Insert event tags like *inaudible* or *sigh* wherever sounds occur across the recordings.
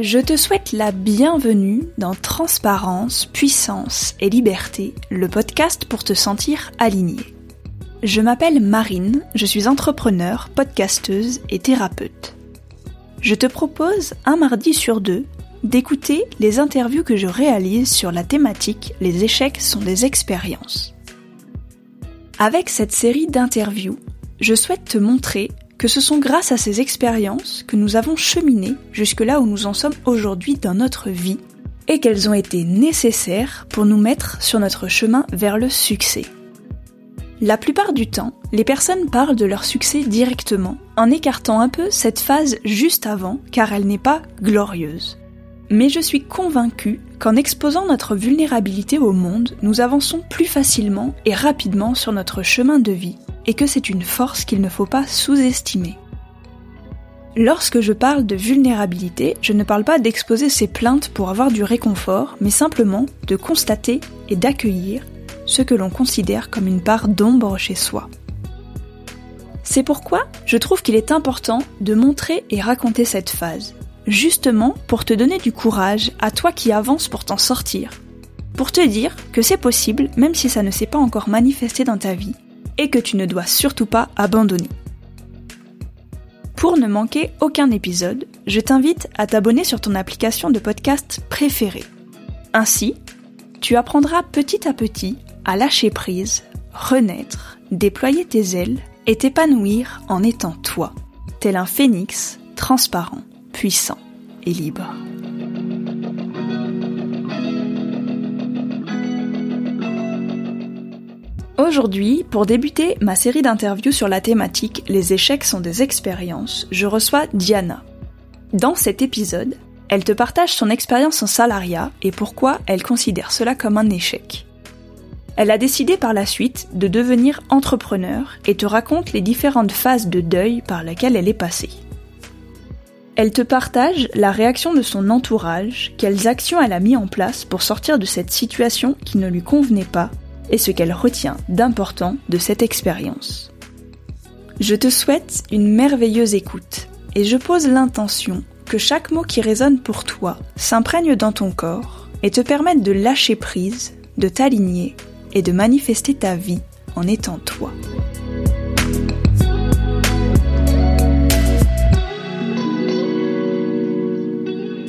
Je te souhaite la bienvenue dans Transparence, Puissance et Liberté, le podcast pour te sentir aligné. Je m'appelle Marine, je suis entrepreneur, podcasteuse et thérapeute. Je te propose un mardi sur deux d'écouter les interviews que je réalise sur la thématique Les échecs sont des expériences. Avec cette série d'interviews, je souhaite te montrer que ce sont grâce à ces expériences que nous avons cheminé jusque là où nous en sommes aujourd'hui dans notre vie et qu'elles ont été nécessaires pour nous mettre sur notre chemin vers le succès. La plupart du temps, les personnes parlent de leur succès directement, en écartant un peu cette phase juste avant, car elle n'est pas glorieuse. Mais je suis convaincue qu'en exposant notre vulnérabilité au monde, nous avançons plus facilement et rapidement sur notre chemin de vie, et que c'est une force qu'il ne faut pas sous-estimer. Lorsque je parle de vulnérabilité, je ne parle pas d'exposer ses plaintes pour avoir du réconfort, mais simplement de constater et d'accueillir ce que l'on considère comme une part d'ombre chez soi. C'est pourquoi je trouve qu'il est important de montrer et raconter cette phase, justement pour te donner du courage à toi qui avances pour t'en sortir, pour te dire que c'est possible même si ça ne s'est pas encore manifesté dans ta vie, et que tu ne dois surtout pas abandonner. Pour ne manquer aucun épisode, je t'invite à t'abonner sur ton application de podcast préférée. Ainsi, tu apprendras petit à petit à lâcher prise, renaître, déployer tes ailes et t'épanouir en étant toi, tel un phénix transparent, puissant et libre. Aujourd'hui, pour débuter ma série d'interviews sur la thématique Les échecs sont des expériences, je reçois Diana. Dans cet épisode, elle te partage son expérience en salariat et pourquoi elle considère cela comme un échec. Elle a décidé par la suite de devenir entrepreneur et te raconte les différentes phases de deuil par lesquelles elle est passée. Elle te partage la réaction de son entourage, quelles actions elle a mis en place pour sortir de cette situation qui ne lui convenait pas et ce qu'elle retient d'important de cette expérience. Je te souhaite une merveilleuse écoute et je pose l'intention que chaque mot qui résonne pour toi s'imprègne dans ton corps et te permette de lâcher prise, de t'aligner et de manifester ta vie en étant toi.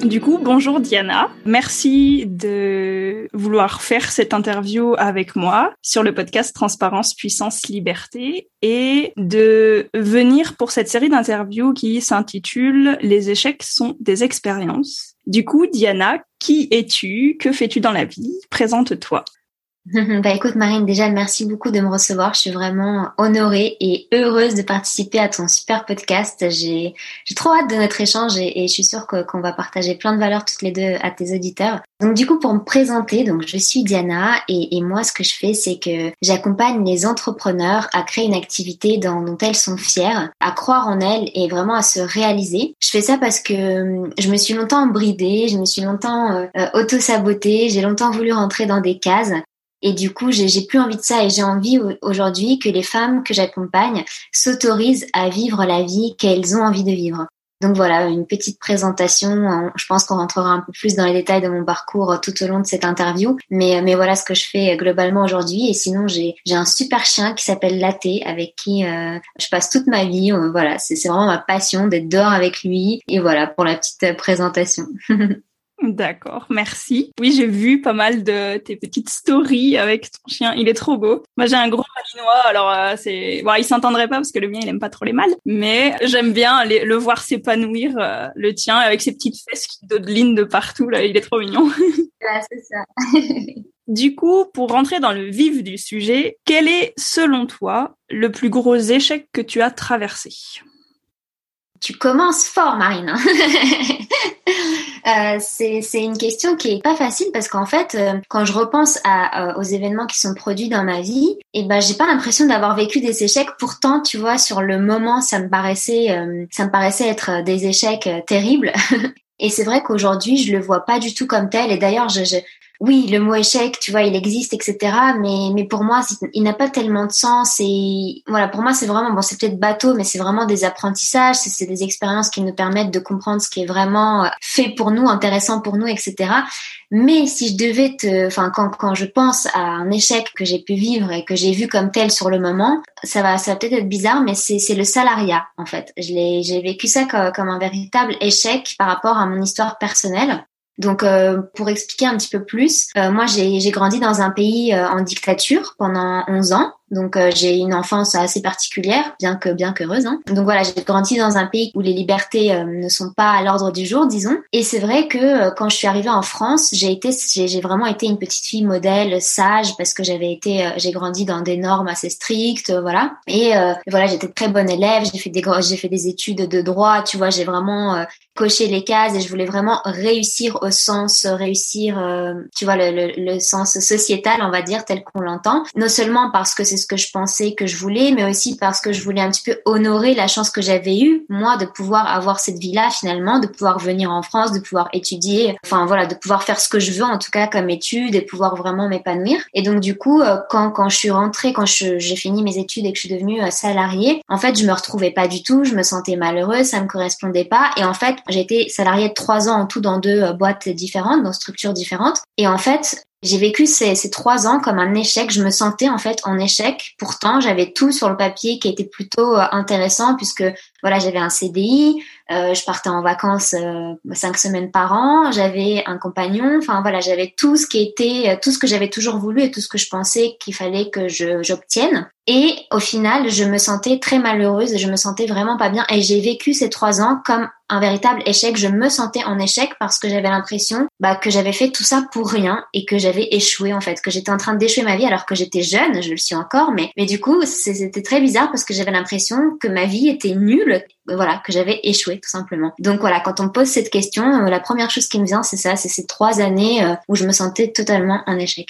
Du coup, bonjour Diana. Merci de vouloir faire cette interview avec moi sur le podcast Transparence, Puissance, Liberté et de venir pour cette série d'interviews qui s'intitule Les échecs sont des expériences. Du coup, Diana, qui es-tu? Que fais-tu dans la vie? Présente-toi. *laughs* bah écoute Marine, déjà merci beaucoup de me recevoir. Je suis vraiment honorée et heureuse de participer à ton super podcast. J'ai trop hâte de notre échange et, je suis sûre qu'on va partager plein de valeurs toutes les deux à tes auditeurs. Donc du coup pour me présenter, donc je suis Diana et, et moi ce que je fais c'est que j'accompagne les entrepreneurs à créer une activité dans, dont elles sont fières, à croire en elles et vraiment à se réaliser. Je fais ça parce que hum, je me suis longtemps bridée, je me suis longtemps euh, euh, auto-sabotée, j'ai longtemps voulu rentrer dans des cases et du coup, j'ai plus envie de ça et j'ai envie aujourd'hui que les femmes que j'accompagne s'autorisent à vivre la vie qu'elles ont envie de vivre. Donc voilà, une petite présentation. Je pense qu'on rentrera un peu plus dans les détails de mon parcours tout au long de cette interview. Mais, mais voilà ce que je fais globalement aujourd'hui. Et sinon, j'ai un super chien qui s'appelle Laté, avec qui euh, je passe toute ma vie. Voilà, c'est vraiment ma passion d'être dehors avec lui. Et voilà pour la petite présentation. *laughs* D'accord, merci. Oui, j'ai vu pas mal de tes petites stories avec ton chien. Il est trop beau. Moi, j'ai un gros malinois, alors euh, c'est, bon, il s'entendrait pas parce que le mien, il aime pas trop les mâles, mais j'aime bien le voir s'épanouir, euh, le tien, avec ses petites fesses qui dodelinent de partout. Là, il est trop mignon. *laughs* Là, c'est ça. *laughs* du coup, pour rentrer dans le vif du sujet, quel est, selon toi, le plus gros échec que tu as traversé? Tu commences fort, Marine. *laughs* Euh, c'est une question qui est pas facile parce qu'en fait, euh, quand je repense à, euh, aux événements qui sont produits dans ma vie, et eh ben j'ai pas l'impression d'avoir vécu des échecs. Pourtant, tu vois, sur le moment, ça me paraissait, ça me paraissait être des échecs terribles. *laughs* et c'est vrai qu'aujourd'hui, je le vois pas du tout comme tel. Et d'ailleurs, je, je oui, le mot échec, tu vois, il existe, etc. Mais, mais pour moi, il n'a pas tellement de sens. Et voilà, pour moi, c'est vraiment, bon, c'est peut-être bateau, mais c'est vraiment des apprentissages, c'est des expériences qui nous permettent de comprendre ce qui est vraiment fait pour nous, intéressant pour nous, etc. Mais si je devais te, enfin, quand, quand je pense à un échec que j'ai pu vivre et que j'ai vu comme tel sur le moment, ça va, ça va peut-être être bizarre, mais c'est, le salariat, en fait. J'ai vécu ça comme, comme un véritable échec par rapport à mon histoire personnelle. Donc, euh, pour expliquer un petit peu plus, euh, moi, j'ai, grandi dans un pays euh, en dictature pendant 11 ans. Donc euh, j'ai une enfance assez particulière, bien que bien qu'heureuse. Hein. Donc voilà, j'ai grandi dans un pays où les libertés euh, ne sont pas à l'ordre du jour, disons. Et c'est vrai que euh, quand je suis arrivée en France, j'ai été, j'ai vraiment été une petite fille modèle, sage, parce que j'avais été, j'ai grandi dans des normes assez strictes, voilà. Et voilà, j'étais très bonne élève. J'ai fait des j'ai fait des études de droit, tu vois. J'ai vraiment coché les cases et je voulais vraiment réussir au sens réussir, tu vois, le, le, le sens sociétal, on va dire, tel qu'on l'entend. Non seulement parce que c'est ce que je pensais que je voulais, mais aussi parce que je voulais un petit peu honorer la chance que j'avais eue, moi, de pouvoir avoir cette vie-là finalement, de pouvoir venir en France, de pouvoir étudier, enfin voilà, de pouvoir faire ce que je veux en tout cas comme étude et pouvoir vraiment m'épanouir. Et donc du coup, euh, quand, quand je suis rentrée, quand j'ai fini mes études et que je suis devenue euh, salariée, en fait, je me retrouvais pas du tout, je me sentais malheureuse, ça me correspondait pas. Et en fait, été salariée de trois ans en tout dans deux euh, boîtes différentes, dans structures différentes. Et en fait, j'ai vécu ces, trois ans comme un échec. Je me sentais en fait en échec. Pourtant, j'avais tout sur le papier qui était plutôt euh, intéressant puisque voilà, j'avais un CDI, euh, je partais en vacances euh, cinq semaines par an, j'avais un compagnon. Enfin voilà, j'avais tout ce qui était, euh, tout ce que j'avais toujours voulu et tout ce que je pensais qu'il fallait que j'obtienne. Et au final, je me sentais très malheureuse, je me sentais vraiment pas bien et j'ai vécu ces trois ans comme un véritable échec. Je me sentais en échec parce que j'avais l'impression bah, que j'avais fait tout ça pour rien et que j'avais échoué en fait, que j'étais en train d'échouer ma vie alors que j'étais jeune, je le suis encore, mais mais du coup c'était très bizarre parce que j'avais l'impression que ma vie était nulle, voilà, que j'avais échoué tout simplement. Donc voilà, quand on me pose cette question, euh, la première chose qui me vient c'est ça, c'est ces trois années euh, où je me sentais totalement en échec.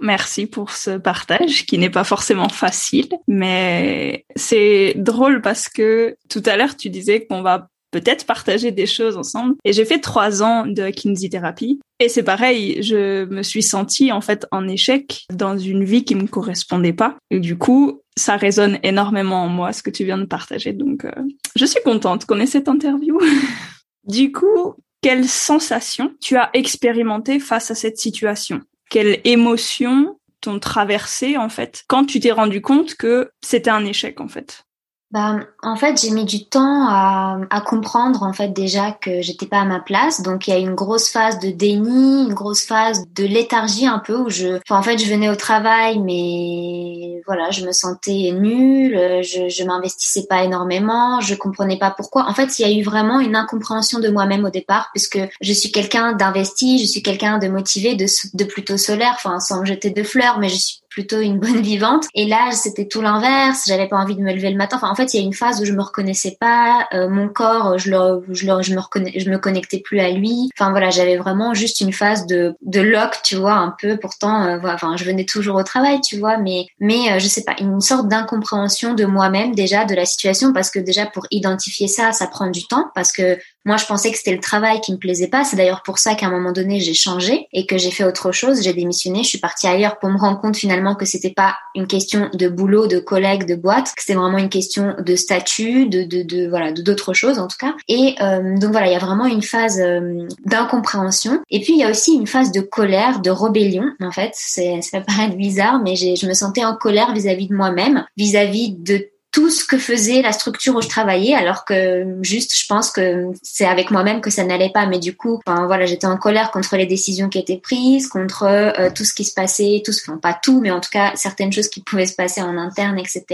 Merci pour ce partage qui n'est pas forcément facile, mais c'est drôle parce que tout à l'heure tu disais qu'on va peut-être partager des choses ensemble. Et j'ai fait trois ans de kinésithérapie. Et c'est pareil, je me suis sentie en fait en échec dans une vie qui me correspondait pas. Et du coup, ça résonne énormément en moi ce que tu viens de partager. Donc, euh, je suis contente qu'on ait cette interview. *laughs* du coup, quelle sensation tu as expérimenté face à cette situation? Quelle émotion t'ont traversé en fait quand tu t'es rendu compte que c'était un échec en fait? Bah, en fait, j'ai mis du temps à, comprendre en fait déjà que j'étais pas à ma place. Donc il y a une grosse phase de déni, une grosse phase de léthargie un peu où je, enfin, en fait, je venais au travail, mais voilà, je me sentais nulle, je, je m'investissais pas énormément, je comprenais pas pourquoi. En fait, il y a eu vraiment une incompréhension de moi-même au départ, puisque je suis quelqu'un d'investi, je suis quelqu'un de motivé, de, de plutôt solaire, enfin sans jeter de fleurs, mais je suis plutôt une bonne vivante. Et là, c'était tout l'inverse. J'avais pas envie de me lever le matin. Enfin, en fait, il y a une phase où je me reconnaissais pas. Euh, mon corps, je le, je le, je me reconnais, je me connectais plus à lui. Enfin voilà, j'avais vraiment juste une phase de de lock, tu vois, un peu. Pourtant, euh, enfin, je venais toujours au travail, tu vois, mais mais euh, je sais pas, une sorte d'incompréhension de moi-même déjà de la situation parce que déjà pour identifier ça, ça prend du temps parce que moi, je pensais que c'était le travail qui me plaisait pas. C'est d'ailleurs pour ça qu'à un moment donné, j'ai changé et que j'ai fait autre chose. J'ai démissionné. Je suis partie ailleurs pour me rendre compte finalement que c'était pas une question de boulot, de collègues, de boîte, que c'était vraiment une question de statut, de, de, de voilà, d'autres choses en tout cas. Et euh, donc voilà, il y a vraiment une phase euh, d'incompréhension. Et puis il y a aussi une phase de colère, de rébellion. En fait, c'est ça peut paraître bizarre, mais je me sentais en colère vis-à-vis -vis de moi-même, vis-à-vis de tout ce que faisait la structure où je travaillais, alors que juste, je pense que c'est avec moi-même que ça n'allait pas. Mais du coup, enfin, voilà, j'étais en colère contre les décisions qui étaient prises, contre euh, tout ce qui se passait, tout, enfin pas tout, mais en tout cas certaines choses qui pouvaient se passer en interne, etc.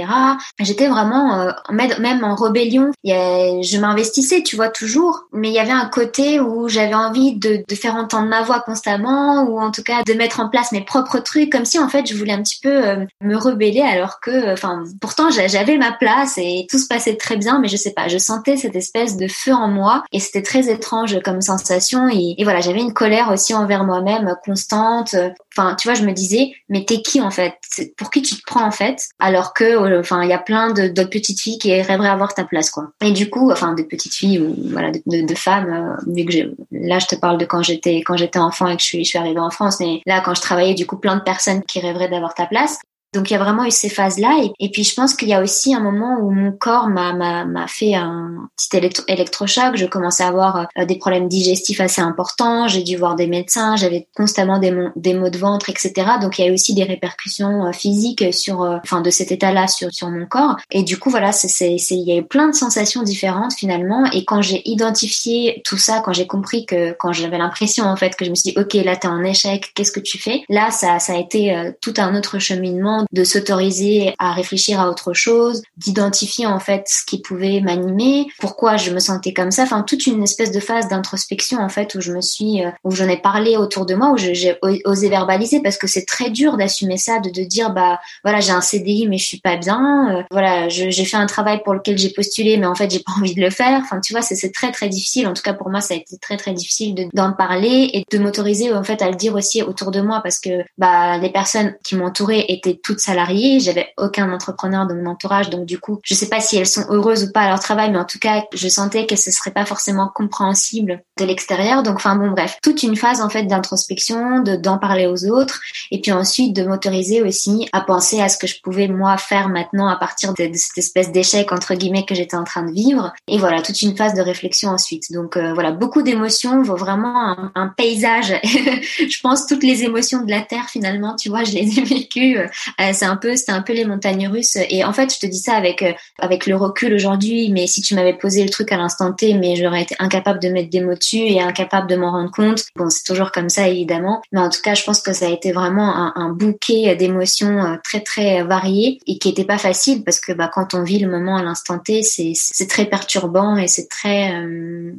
J'étais vraiment euh, même en rébellion. Je m'investissais, tu vois, toujours, mais il y avait un côté où j'avais envie de, de faire entendre ma voix constamment, ou en tout cas de mettre en place mes propres trucs, comme si en fait je voulais un petit peu euh, me rebeller, alors que, enfin, pourtant j'avais ma place et tout se passait très bien, mais je sais pas, je sentais cette espèce de feu en moi et c'était très étrange comme sensation et, voilà, j'avais une colère aussi envers moi-même constante. Enfin, tu vois, je me disais, mais t'es qui en fait? Pour qui tu te prends en fait? Alors que, euh, enfin, il y a plein d'autres petites filles qui rêveraient avoir ta place, quoi. Et du coup, enfin, de petites filles ou voilà, de, de, femmes. Euh, vu que là, je te parle de quand j'étais quand j'étais enfant et que je suis, je suis arrivée en France, mais là, quand je travaillais, du coup, plein de personnes qui rêveraient d'avoir ta place. Donc il y a vraiment eu ces phases-là. Et, puis je pense qu'il y a aussi un moment où mon corps m'a, fait un petit électrochoc. Je commençais à avoir euh, des problèmes digestifs assez importants. J'ai dû voir des médecins. J'avais constamment des, maux de ventre, etc. Donc il y a eu aussi des répercussions euh, physiques sur, euh, enfin de cet état-là sur, sur mon corps. Et du coup voilà, c'est, il y a eu plein de sensations différentes finalement. Et quand j'ai identifié tout ça, quand j'ai compris que quand j'avais l'impression en fait que je me suis dit ok là t'es en échec, qu'est-ce que tu fais? Là ça, ça a été tout un autre cheminement de s'autoriser à réfléchir à autre chose, d'identifier en fait ce qui pouvait m'animer, pourquoi je me sentais comme ça, enfin toute une espèce de phase d'introspection en fait où je me suis, euh, où j'en ai parlé autour de moi, où j'ai osé verbaliser parce que c'est très dur d'assumer ça, de, de dire bah voilà j'ai un CDI mais je suis pas bien, euh, voilà j'ai fait un travail pour lequel j'ai postulé mais en fait j'ai pas *laughs* envie de le faire, enfin tu vois c'est très très difficile, en tout cas pour moi ça a été très très difficile d'en parler et de m'autoriser en fait à le dire aussi autour de moi parce que bah les personnes qui m'entouraient étaient toutes salariée, j'avais aucun entrepreneur dans mon entourage, donc du coup, je sais pas si elles sont heureuses ou pas à leur travail, mais en tout cas, je sentais que ce serait pas forcément compréhensible de l'extérieur. Donc, enfin bon, bref, toute une phase en fait d'introspection, de d'en parler aux autres, et puis ensuite de m'autoriser aussi à penser à ce que je pouvais moi faire maintenant à partir de, cette espèce d'échec entre guillemets que j'étais en train de vivre. Et voilà, toute une phase de réflexion ensuite. Donc euh, voilà, beaucoup d'émotions, vraiment un, un paysage. *laughs* je pense toutes les émotions de la terre finalement, tu vois, je les ai vécues c'est un peu, c'était un peu les montagnes russes. Et en fait, je te dis ça avec euh, avec le recul aujourd'hui. Mais si tu m'avais posé le truc à l'instant T, mais j'aurais été incapable de mettre des mots dessus et incapable de m'en rendre compte. Bon, c'est toujours comme ça évidemment. Mais en tout cas, je pense que ça a été vraiment un, bouquet d'émotions euh, très très variées et qui était pas facile parce que bah quand on vit le moment à l'instant T, c'est c'est très perturbant et c'est très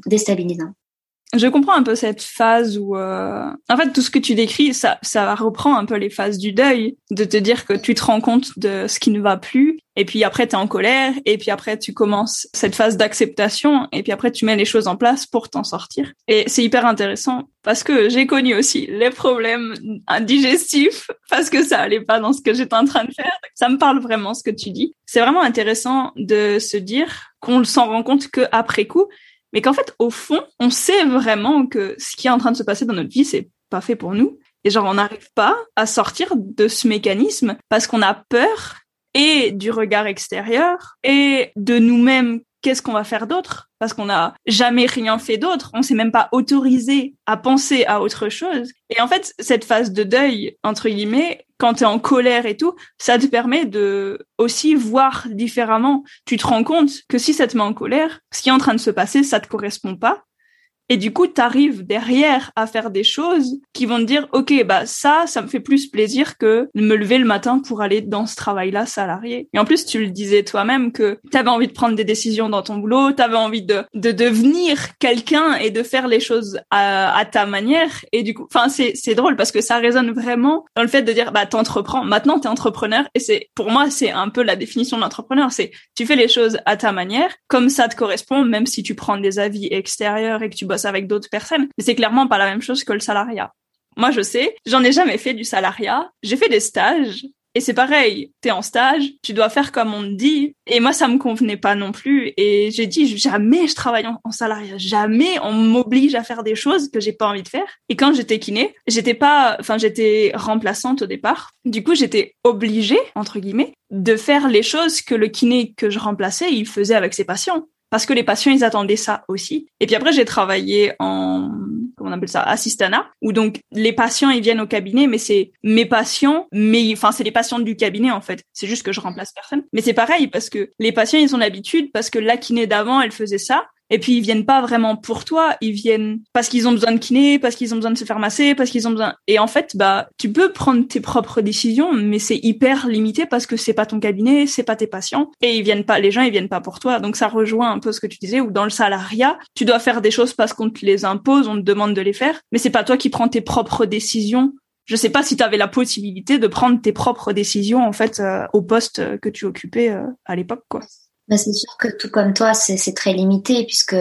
déstabilisant. Je comprends un peu cette phase où, euh... en fait, tout ce que tu décris, ça, ça reprend un peu les phases du deuil, de te dire que tu te rends compte de ce qui ne va plus, et puis après t'es en colère, et puis après tu commences cette phase d'acceptation, et puis après tu mets les choses en place pour t'en sortir. Et c'est hyper intéressant parce que j'ai connu aussi les problèmes digestifs parce que ça allait pas dans ce que j'étais en train de faire. Ça me parle vraiment ce que tu dis. C'est vraiment intéressant de se dire qu'on s'en rend compte que après coup mais qu'en fait, au fond, on sait vraiment que ce qui est en train de se passer dans notre vie, c'est pas fait pour nous. Et genre, on n'arrive pas à sortir de ce mécanisme parce qu'on a peur et du regard extérieur et de nous-mêmes qu'est-ce qu'on va faire d'autre? Parce qu'on n'a jamais rien fait d'autre, on s'est même pas autorisé à penser à autre chose. Et en fait, cette phase de deuil, entre guillemets, quand tu es en colère et tout, ça te permet de aussi voir différemment. Tu te rends compte que si ça te met en colère, ce qui est en train de se passer, ça te correspond pas. Et du coup, tu arrives derrière à faire des choses qui vont te dire, OK, bah ça, ça me fait plus plaisir que de me lever le matin pour aller dans ce travail-là salarié. Et en plus, tu le disais toi-même que tu avais envie de prendre des décisions dans ton boulot, tu avais envie de, de devenir quelqu'un et de faire les choses à, à ta manière. Et du coup, enfin, c'est, c'est drôle parce que ça résonne vraiment dans le fait de dire, bah, t'entreprends. Maintenant, t'es entrepreneur. Et c'est, pour moi, c'est un peu la définition de l'entrepreneur. C'est, tu fais les choses à ta manière, comme ça te correspond, même si tu prends des avis extérieurs et que tu avec d'autres personnes. Mais c'est clairement pas la même chose que le salariat. Moi, je sais, j'en ai jamais fait du salariat. J'ai fait des stages. Et c'est pareil, t'es en stage, tu dois faire comme on te dit. Et moi, ça me convenait pas non plus. Et j'ai dit, jamais je travaille en, salariat. Jamais on m'oblige à faire des choses que j'ai pas envie de faire. Et quand j'étais kiné, j'étais pas, enfin, j'étais remplaçante au départ. Du coup, j'étais obligée, entre guillemets, de faire les choses que le kiné que je remplaçais, il faisait avec ses patients parce que les patients ils attendaient ça aussi. Et puis après j'ai travaillé en comment on appelle ça assistana où donc les patients ils viennent au cabinet mais c'est mes patients mais enfin c'est les patients du cabinet en fait. C'est juste que je remplace personne. Mais c'est pareil parce que les patients ils ont l'habitude parce que la kiné d'avant elle faisait ça et puis ils viennent pas vraiment pour toi, ils viennent parce qu'ils ont besoin de kiné, parce qu'ils ont besoin de se faire masser, parce qu'ils ont besoin. Et en fait, bah, tu peux prendre tes propres décisions, mais c'est hyper limité parce que c'est pas ton cabinet, c'est pas tes patients, et ils viennent pas, les gens ils viennent pas pour toi. Donc ça rejoint un peu ce que tu disais, où dans le salariat, tu dois faire des choses parce qu'on te les impose, on te demande de les faire, mais c'est pas toi qui prends tes propres décisions je sais pas si tu avais la possibilité de prendre tes propres décisions en fait euh, au poste que tu occupais euh, à l'époque quoi. Bah, c'est sûr que tout comme toi, c'est très limité puisque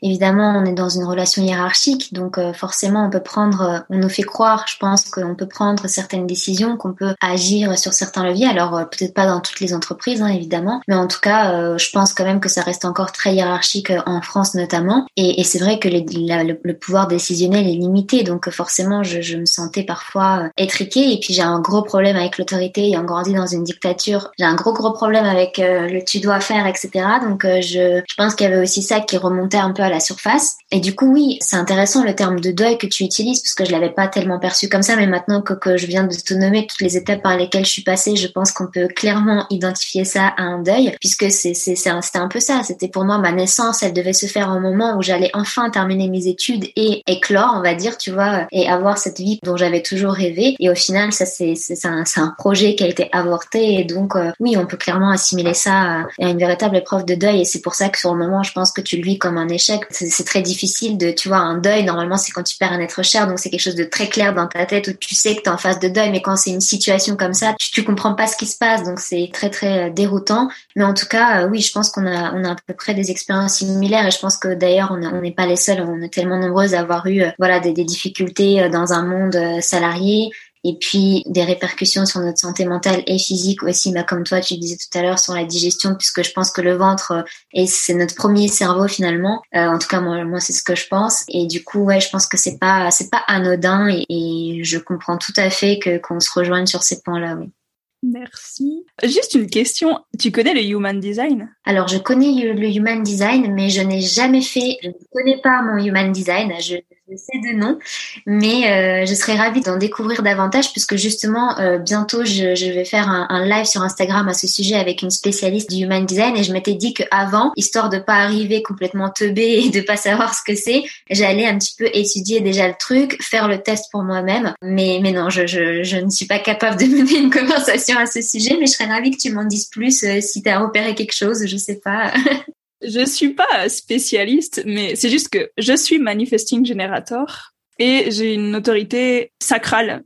évidemment on est dans une relation hiérarchique, donc euh, forcément on peut prendre, euh, on nous fait croire, je pense qu'on peut prendre certaines décisions, qu'on peut agir sur certains leviers. Alors euh, peut-être pas dans toutes les entreprises hein, évidemment, mais en tout cas je pense quand même que ça reste encore très hiérarchique en France notamment. Et, et c'est vrai que les, le, pouvoir décisionnel est limité, donc forcément je, je me sentais parfois étriquée. Et puis j'ai un gros problème avec l'autorité, ayant grandi dans une dictature, j'ai un gros gros problème avec le tu dois faire etc. Donc euh, je, je pense qu'il y avait aussi ça qui remontait un peu à la surface. Et du coup, oui, c'est intéressant le terme de deuil que tu utilises parce que je l'avais pas tellement perçu comme ça, mais maintenant que, je viens de te nommer toutes les étapes par lesquelles je suis passée, je pense qu'on peut clairement identifier ça à un deuil puisque c'est c'était un peu ça. C'était pour moi ma naissance, elle devait se faire au moment où j'allais enfin terminer mes études et éclore, on va dire, tu vois, et avoir cette vie dont j'avais toujours rêvé. Et au final, ça c'est un, un projet qui a été avorté et donc euh, oui, on peut clairement assimiler ça à, une épreuve de deuil et c'est pour ça que sur le moment, je pense que tu le vis comme un échec. C'est très difficile de, tu vois, un deuil, normalement, c'est quand tu perds un être cher, donc c'est quelque chose de très clair dans ta tête où tu sais que tu es en phase de deuil, mais quand c'est une situation comme ça, tu, tu comprends pas ce qui se passe, donc c'est très très euh, déroutant. Mais en tout cas, euh, oui, je pense qu'on a, on a à peu près des expériences similaires et je pense que d'ailleurs, on n'est pas les seuls, on est tellement nombreuses à avoir eu, euh, voilà, des difficultés dans un monde salarié et puis des répercussions sur notre santé mentale et physique aussi, bah, comme toi tu disais tout à l'heure, sur la digestion, puisque je pense que le ventre, euh, et c'est notre premier cerveau finalement. Euh, en tout cas, moi, moi c'est ce que je pense. Et du coup, ouais, je pense que c'est pas, c'est pas anodin et, et, je comprends tout à fait que qu'on se rejoigne sur ces points-là, oui. Merci. Juste une question, tu connais le Human Design? Alors, je connais le Human Design, mais je n'ai jamais fait, je ne connais pas mon Human Design. Je je sais de nom, mais euh, je serais ravie d'en découvrir davantage puisque justement euh, bientôt je, je, vais faire un, live sur Instagram à ce sujet avec une spécialiste du human design et je m'étais dit qu'avant, histoire de pas arriver complètement teubée et de pas savoir ce que c'est, j'allais un petit peu étudier déjà le truc, faire le test pour moi-même. Mais mais non, je, je, je, ne suis pas capable de *laughs* mener une conversation à ce sujet, mais je serais ravie que tu m'en dises plus euh, si tu as repéré quelque chose, je sais pas. *laughs* Je suis pas spécialiste, mais c'est juste que je suis manifesting generator et j'ai une autorité sacrale.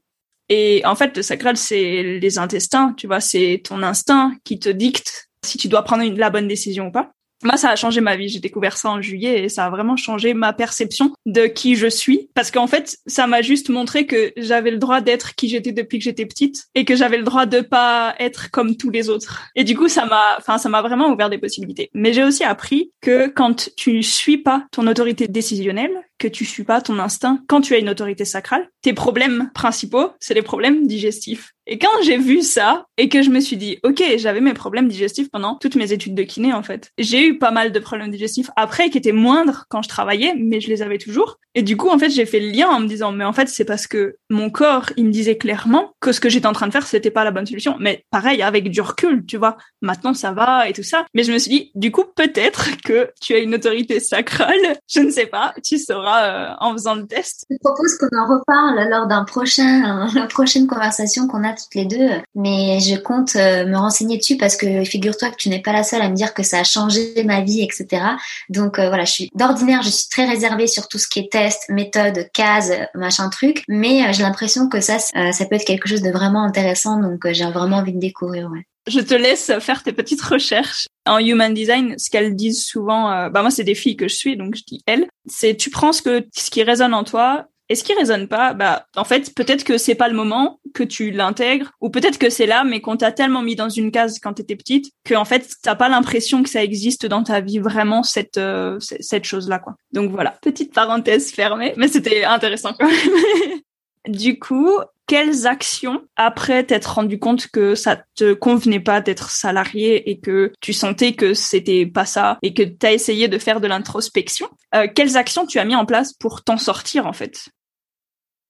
Et en fait, le sacral, c'est les intestins, tu vois, c'est ton instinct qui te dicte si tu dois prendre la bonne décision ou pas. Moi, ça a changé ma vie. J'ai découvert ça en juillet et ça a vraiment changé ma perception de qui je suis. Parce qu'en fait, ça m'a juste montré que j'avais le droit d'être qui j'étais depuis que j'étais petite et que j'avais le droit de pas être comme tous les autres. Et du coup, ça m'a, enfin, ça m'a vraiment ouvert des possibilités. Mais j'ai aussi appris que quand tu suis pas ton autorité décisionnelle, que tu suis pas ton instinct, quand tu as une autorité sacrale, tes problèmes principaux, c'est les problèmes digestifs. Et quand j'ai vu ça et que je me suis dit, ok, j'avais mes problèmes digestifs pendant toutes mes études de kiné en fait. J'ai eu pas mal de problèmes digestifs après qui étaient moindres quand je travaillais, mais je les avais toujours. Et du coup, en fait, j'ai fait le lien en me disant, mais en fait, c'est parce que mon corps, il me disait clairement que ce que j'étais en train de faire, c'était pas la bonne solution. Mais pareil, avec du recul, tu vois, maintenant ça va et tout ça. Mais je me suis dit, du coup, peut-être que tu as une autorité sacrale. Je ne sais pas, tu sauras euh, en faisant le test. Je propose qu'on en reparle lors d'un prochain, *laughs* prochaine conversation qu'on a toutes les deux. Mais je compte euh, me renseigner dessus parce que figure-toi que tu n'es pas la seule à me dire que ça a changé ma vie, etc. Donc euh, voilà, je suis d'ordinaire, je suis très réservée sur tout ce qui est test méthode, case, machin truc. Mais j'ai l'impression que ça, ça peut être quelque chose de vraiment intéressant. Donc j'ai vraiment envie de découvrir. Ouais. Je te laisse faire tes petites recherches. En human design, ce qu'elles disent souvent, bah moi c'est des filles que je suis, donc je dis elles, c'est tu prends ce que ce qui résonne en toi et ce qui résonne pas, bah en fait peut-être que c'est pas le moment que tu l'intègres, ou peut-être que c'est là, mais qu'on t'a tellement mis dans une case quand t'étais petite que en fait t'as pas l'impression que ça existe dans ta vie vraiment cette euh, cette chose là quoi. Donc voilà, petite parenthèse fermée, mais c'était intéressant quand même. *laughs* du coup, quelles actions, après t'être rendu compte que ça te convenait pas d'être salarié et que tu sentais que c'était pas ça et que t'as essayé de faire de l'introspection, euh, quelles actions tu as mis en place pour t'en sortir en fait?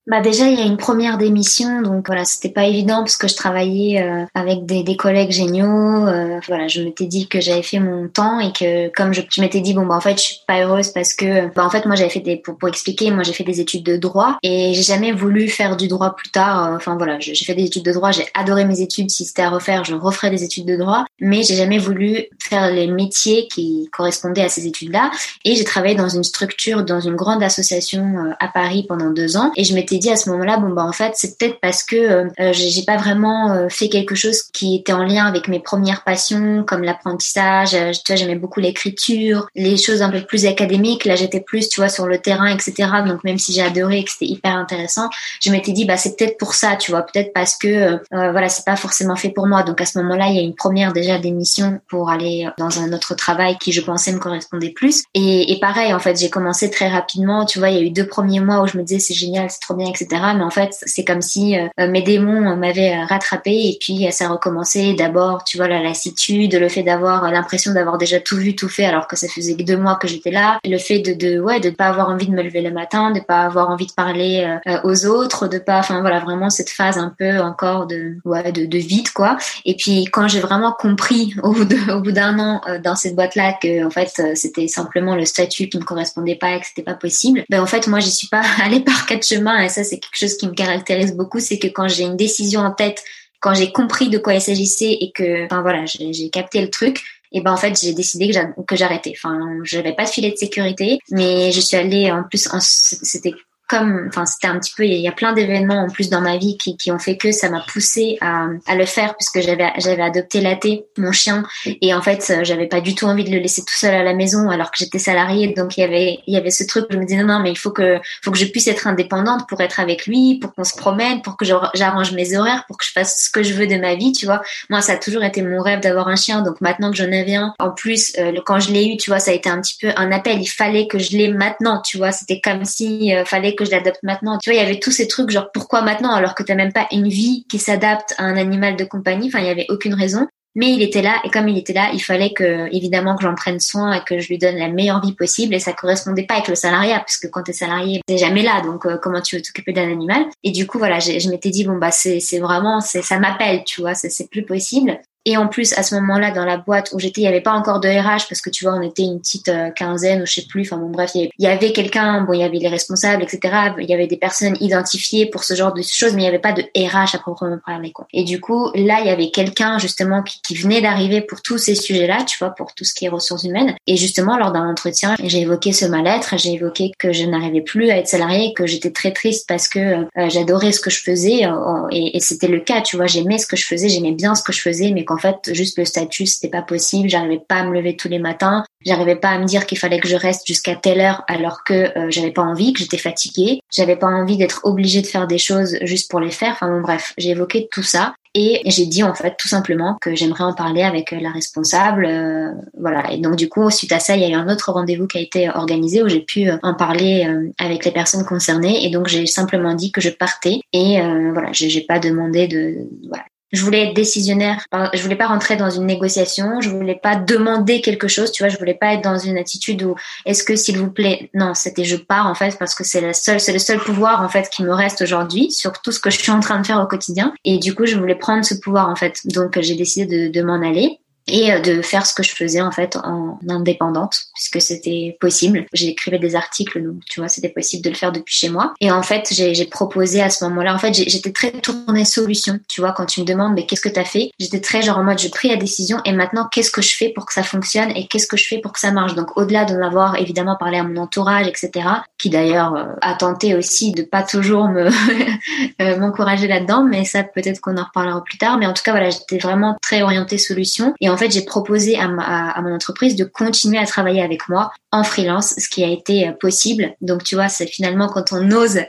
Bah déjà il y a une première démission donc voilà c'était pas évident parce que je travaillais euh, avec des, des, collègues géniaux euh, voilà je m'étais dit que j'avais fait mon temps et que comme je, je m'étais dit bon bah en fait je suis pas heureuse parce que bah en fait moi j'avais fait des pour, pour expliquer moi j'ai fait des études de droit et j'ai jamais voulu faire du droit plus tard euh, enfin voilà j'ai fait des études de droit j'ai adoré mes études si c'était à refaire je referais des études de droit mais j'ai jamais voulu faire les métiers qui correspondaient à ces études là et j'ai travaillé dans une structure dans une grande association à Paris pendant deux ans et je m'étais dit à ce moment-là, bon bah en fait c'est peut-être parce que euh, j'ai pas vraiment fait quelque chose qui était en lien avec mes premières passions comme l'apprentissage. tu vois, j'aimais beaucoup l'écriture, les choses un peu plus académiques. Là, j'étais plus, tu vois, sur le terrain, etc. Donc même si j'ai adoré et que c'était hyper intéressant, je m'étais dit bah c'est peut-être pour ça, tu vois, peut-être parce que voilà, c'est pas forcément fait pour moi. Donc à ce moment-là, il y a une première déjà d'émission pour aller dans un autre travail qui je pensais me correspondait plus. Et, et pareil, en fait, j'ai commencé très rapidement. Tu vois, il y a eu deux premiers mois où je me disais c'est génial, c'est trop bien, etc. Mais en fait, c'est comme si euh, mes démons m'avaient rattrapé et puis ça a recommencé. D'abord, tu vois, la lassitude, le fait d'avoir l'impression d'avoir déjà tout vu, tout fait, alors que ça faisait deux mois que j'étais là. Le fait de, de ouais, de pas avoir envie de me lever le matin, de pas avoir envie de parler euh, aux autres, de pas, enfin voilà, vraiment cette phase un peu encore de ouais, de, de vide quoi. Et puis quand j'ai vraiment compris au bout d'un an euh, dans cette boîte là que en fait c'était simplement le statut qui me correspondait pas et que c'était pas possible, ben en fait moi j'y suis pas *laughs* allée par quatre chemins ça c'est quelque chose qui me caractérise beaucoup, c'est que quand j'ai une décision en tête, quand j'ai compris de quoi il s'agissait et que enfin voilà j'ai capté le truc, et ben en fait j'ai décidé que j'arrêtais. Enfin, j'avais pas de filet de sécurité, mais je suis allée en plus, c'était comme, enfin, c'était un petit peu, il y a plein d'événements en plus dans ma vie qui, qui ont fait que ça m'a poussé à, à le faire puisque j'avais, j'avais adopté Laté, mon chien, et en fait, j'avais pas du tout envie de le laisser tout seul à la maison alors que j'étais salariée. Donc il y avait, il y avait ce truc. je me disais non, non, mais il faut que, faut que je puisse être indépendante pour être avec lui, pour qu'on se promène, pour que j'arrange mes horaires, pour que je fasse ce que je veux de ma vie, tu vois. Moi, ça a toujours été mon rêve d'avoir un chien. Donc maintenant que j'en avais un, en plus, euh, quand je l'ai eu, tu vois, ça a été un petit peu un appel. Il fallait que je l'ai maintenant, tu vois. C'était comme si euh, fallait que je l'adopte maintenant. Tu vois, il y avait tous ces trucs genre pourquoi maintenant alors que t'as même pas une vie qui s'adapte à un animal de compagnie. Enfin, il y avait aucune raison. Mais il était là et comme il était là, il fallait que évidemment que j'en prenne soin et que je lui donne la meilleure vie possible. Et ça correspondait pas avec le salariat parce que quand t'es salarié, t'es jamais là. Donc euh, comment tu veux t'occuper d'un animal? Et du coup voilà, je m'étais dit bon bah c'est c'est vraiment c'est ça m'appelle, tu vois, c'est plus possible. Et en plus, à ce moment-là, dans la boîte où j'étais, il n'y avait pas encore de RH parce que tu vois, on était une petite euh, quinzaine ou je sais plus. Enfin bon, bref, il y avait, quelqu'un, bon, il y avait les responsables, etc. Il y avait des personnes identifiées pour ce genre de choses, mais il n'y avait pas de RH à proprement parler, quoi. Et du coup, là, il y avait quelqu'un justement qui, venait d'arriver pour tous ces sujets-là, tu vois, pour tout ce qui est ressources humaines. Et justement, lors d'un entretien, j'ai évoqué ce mal-être, j'ai évoqué que je n'arrivais plus à être salariée, que j'étais très triste parce que euh, j'adorais ce que je faisais, euh, et, et c'était le cas, tu vois, j'aimais ce que je faisais, j'aimais bien ce que je faisais, mais qu'en fait, juste le statut, c'était pas possible. J'arrivais pas à me lever tous les matins. J'arrivais pas à me dire qu'il fallait que je reste jusqu'à telle heure alors que euh, j'avais pas envie, que j'étais fatiguée. J'avais pas envie d'être obligée de faire des choses juste pour les faire. Enfin bon, bref, j'ai évoqué tout ça. Et j'ai dit en fait tout simplement que j'aimerais en parler avec euh, la responsable, euh, voilà. Et donc du coup suite à ça, il y a eu un autre rendez-vous qui a été organisé où j'ai pu en parler avec les personnes concernées. Et donc j'ai simplement dit que je partais et voilà, j'ai pas demandé de voilà, je voulais être décisionnaire. Je voulais pas rentrer dans une négociation. Je voulais pas demander quelque chose. Tu vois, je voulais pas être dans une attitude où est-ce que s'il vous plaît, non, c'était je pars en fait parce que c'est la seule, c'est le seul pouvoir en fait qui me reste aujourd'hui sur tout ce que je suis en train de faire au quotidien. Et du coup, je voulais prendre ce pouvoir en fait. Donc, j'ai décidé de, de m'en aller et euh, de faire ce que je faisais en fait en indépendante puisque c'était possible. J'écrivais des articles donc tu vois c'était possible de le faire depuis chez moi. Et en fait j'ai proposé à ce moment-là en fait j'étais très tournée solution. Tu vois quand tu me demandes mais qu'est-ce que tu as fait? J'étais très genre en mode je pris la décision et maintenant qu'est-ce que je fais pour que ça fonctionne et qu'est-ce que je fais pour que ça marche? Donc au-delà de l'avoir évidemment parlé à mon entourage etc. qui d'ailleurs euh, a tenté aussi de pas toujours me *laughs* euh, m'encourager là-dedans mais ça peut-être qu'on en reparlera plus tard. Mais en tout cas voilà j'étais vraiment très orientée solution fait, j'ai proposé à, mon entreprise de continuer à travailler avec moi en freelance, ce qui a été euh, possible. Donc, tu vois, c'est finalement quand on ose, *laughs* eh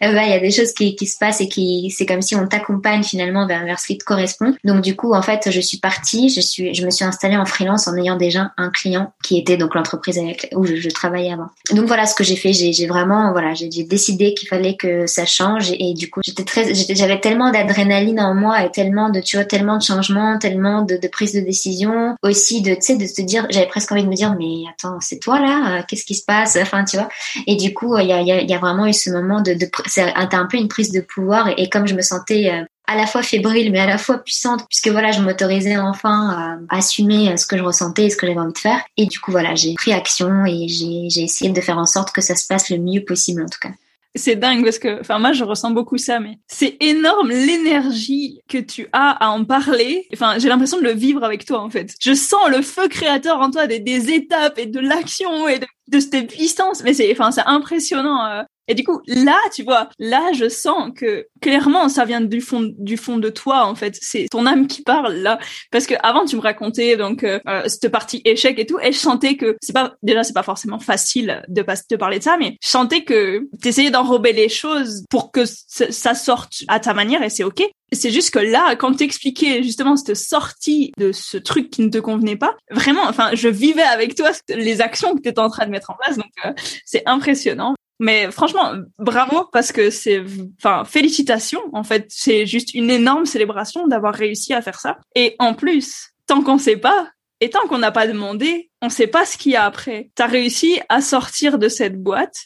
ben, il y a des choses qui, se passent et qui, c'est comme si on t'accompagne finalement vers, ce qui te correspond. Donc, du coup, en fait, je suis partie, je suis, je me suis installée en freelance en ayant déjà un client qui était donc l'entreprise avec où je, je, travaillais avant. Donc voilà ce que j'ai fait. J'ai vraiment, voilà, j'ai décidé qu'il fallait que ça change et, du coup, j'étais très, j'avais tellement d'adrénaline en moi et tellement de, tu vois, tellement de changements, tellement de, de prise de décision, aussi de, tu sais, de se dire, j'avais presque envie de me dire, mais attends, c'est toi là, euh, qu'est-ce qui se passe? *laughs* Enfin, tu vois. Et du coup, il y a, y a, vraiment eu ce moment de, de c'est un peu une prise de pouvoir et, comme je me sentais euh, à la fois fébrile mais à la fois puissante puisque voilà je m'autorisais enfin à assumer ce que je ressentais et ce que j'avais envie de faire. Et du coup voilà j'ai pris action et j'ai essayé de faire en sorte que ça se passe le mieux possible en tout cas c'est dingue parce que, enfin, moi, je ressens beaucoup ça, mais c'est énorme l'énergie que tu as à en parler. Enfin, j'ai l'impression de le vivre avec toi, en fait. Je sens le feu créateur en toi, des, étapes et de l'action et de, de cette puissance. Mais c'est, enfin, c'est impressionnant. Euh. Et du coup, là, tu vois, là, je sens que clairement, ça vient du fond, du fond de toi, en fait. C'est ton âme qui parle là, parce que avant, tu me racontais donc euh, euh, cette partie échec et tout, et je sentais que c'est pas déjà, c'est pas forcément facile de pas te parler de ça, mais je sentais que t'essayais d'enrober les choses pour que ça sorte à ta manière, et c'est ok. C'est juste que là, quand t'expliquais justement cette sortie de ce truc qui ne te convenait pas, vraiment, enfin, je vivais avec toi les actions que tu étais en train de mettre en place, donc euh, c'est impressionnant. Mais franchement, bravo parce que c'est, enfin, félicitations. En fait, c'est juste une énorme célébration d'avoir réussi à faire ça. Et en plus, tant qu'on sait pas, et tant qu'on n'a pas demandé, on sait pas ce qu'il y a après. T'as réussi à sortir de cette boîte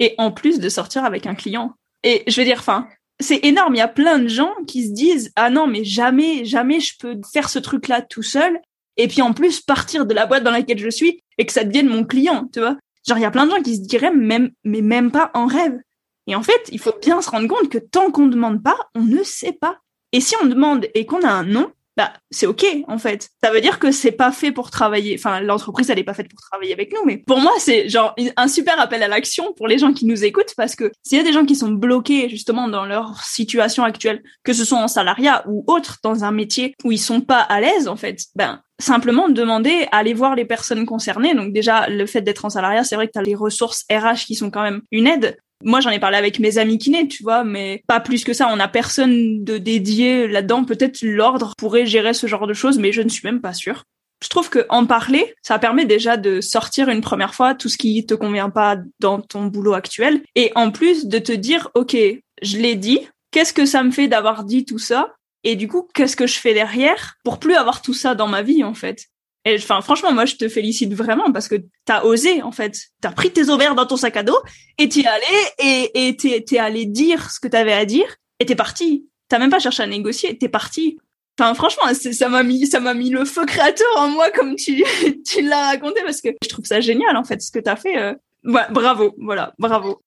et en plus de sortir avec un client. Et je veux dire, enfin, c'est énorme. Il y a plein de gens qui se disent ah non mais jamais jamais je peux faire ce truc là tout seul et puis en plus partir de la boîte dans laquelle je suis et que ça devienne mon client, tu vois. Genre il y a plein de gens qui se diraient même mais même pas en rêve. Et en fait, il faut bien se rendre compte que tant qu'on ne demande pas, on ne sait pas. Et si on demande et qu'on a un non, bah c'est ok en fait. Ça veut dire que c'est pas fait pour travailler. Enfin, l'entreprise elle est pas faite pour travailler avec nous, mais pour moi c'est genre un super appel à l'action pour les gens qui nous écoutent parce que s'il y a des gens qui sont bloqués justement dans leur situation actuelle, que ce soit en salariat ou autre dans un métier où ils sont pas à l'aise en fait, ben simplement demander à aller voir les personnes concernées. Donc déjà, le fait d'être en salariat, c'est vrai que tu as les ressources RH qui sont quand même une aide, moi j'en ai parlé avec mes amis kinés, tu vois, mais pas plus que ça. On n'a personne de dédié là-dedans. Peut-être l'ordre pourrait gérer ce genre de choses, mais je ne suis même pas sûre. Je trouve que en parler, ça permet déjà de sortir une première fois tout ce qui te convient pas dans ton boulot actuel, et en plus de te dire, ok, je l'ai dit. Qu'est-ce que ça me fait d'avoir dit tout ça? Et du coup, qu'est-ce que je fais derrière pour plus avoir tout ça dans ma vie en fait? Et enfin, franchement, moi, je te félicite vraiment parce que t'as osé, en fait. T'as pris tes ovaires dans ton sac à dos et t'y allé et, t'es, allé dire ce que t'avais à dire et t'es parti. T'as même pas cherché à négocier, t'es parti. Enfin, franchement, ça m'a mis, ça m'a mis le feu créateur en moi comme tu, *laughs* tu l'as raconté parce que je trouve ça génial, en fait, ce que t'as fait. Euh... Bravo, voilà, bravo.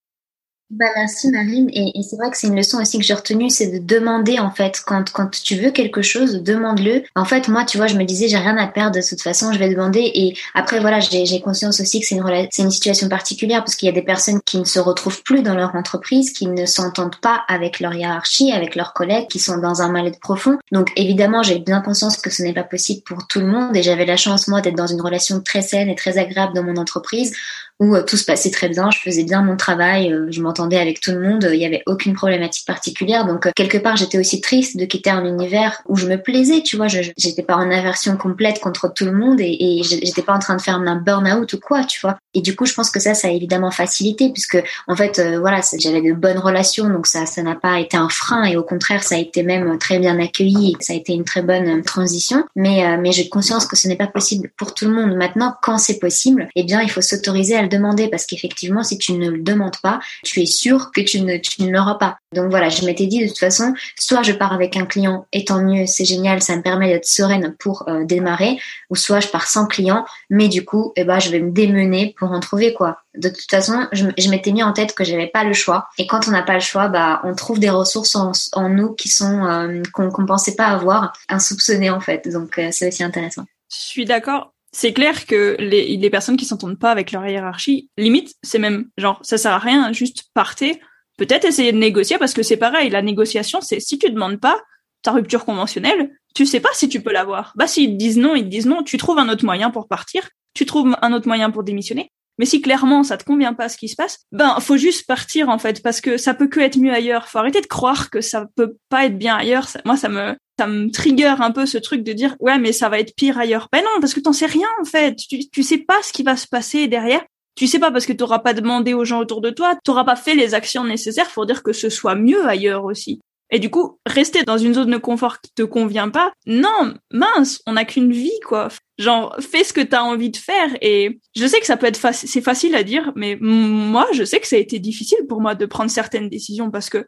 Bah, merci Marine. Et, et c'est vrai que c'est une leçon aussi que j'ai retenue c'est de demander en fait. Quand quand tu veux quelque chose demande-le. En fait moi tu vois je me disais j'ai rien à perdre de toute façon je vais demander. Et après voilà j'ai conscience aussi que c'est une c'est une situation particulière parce qu'il y a des personnes qui ne se retrouvent plus dans leur entreprise qui ne s'entendent pas avec leur hiérarchie avec leurs collègues qui sont dans un mal-être profond. Donc évidemment j'ai bien conscience que ce n'est pas possible pour tout le monde. Et j'avais la chance moi d'être dans une relation très saine et très agréable dans mon entreprise où euh, tout se passait très bien, je faisais bien mon travail, euh, je m'entendais avec tout le monde, il n'y avait aucune problématique particulière. Donc euh, quelque part, j'étais aussi triste de quitter un univers où je me plaisais, tu vois, j'étais pas en aversion complète contre tout le monde et, j'étais pas en train de faire un burn-out ou quoi, tu vois. Et du coup, je pense que ça, ça a évidemment facilité puisque en fait, voilà, j'avais de bonnes relations, donc ça, n'a pas été un frein et au contraire, ça a été même très bien accueilli et ça a été une très bonne transition. Mais mais j'ai conscience que ce n'est pas possible pour tout le monde. Maintenant, quand c'est possible, eh bien, il faut s'autoriser à demander parce qu'effectivement, si tu ne le demandes pas, tu es sûr que tu ne, tu l'auras pas. Donc voilà, je m'étais dit de toute façon, soit je pars avec un client et tant mieux, c'est génial, ça me permet d'être sereine pour euh, démarrer, ou soit je pars sans client, mais du coup, eh ben, je vais me démener pour en trouver quoi. De toute façon, je, m'étais mis en tête que j'avais pas le choix. Et quand on n'a pas le choix, bah, on trouve des ressources en, nous qui sont euh, qu'on ne pensait pas avoir, insoupçonnées en fait. Donc euh, c'est aussi intéressant. Je suis d'accord c'est clair que les, les personnes qui s'entendent pas avec leur hiérarchie, limite, c'est même genre ça sert à rien, juste partez. Peut-être essayer de négocier parce que c'est pareil, la négociation, c'est si tu demandes pas ta rupture conventionnelle, tu sais pas si tu peux l'avoir. Bah s'ils te disent non, ils te disent non, tu trouves un autre moyen pour partir, tu trouves un autre moyen pour démissionner. Mais si clairement ça te convient pas ce qui se passe, ben faut juste partir en fait parce que ça peut que être mieux ailleurs. Faut arrêter de croire que ça peut pas être bien ailleurs. moi ça me ça me trigger un peu ce truc de dire ouais mais ça va être pire ailleurs. Ben non parce que t'en sais rien en fait. Tu, sais pas ce qui va se passer derrière. Tu sais pas parce que t'auras pas demandé aux gens autour de toi, t'auras pas fait les actions nécessaires pour dire que ce soit mieux ailleurs aussi. Et du coup, rester dans une zone de confort qui te convient pas, non, mince, on n'a qu'une vie, quoi. Genre, fais ce que t'as envie de faire. Et je sais que ça peut être facile, c'est facile à dire, mais moi, je sais que ça a été difficile pour moi de prendre certaines décisions parce que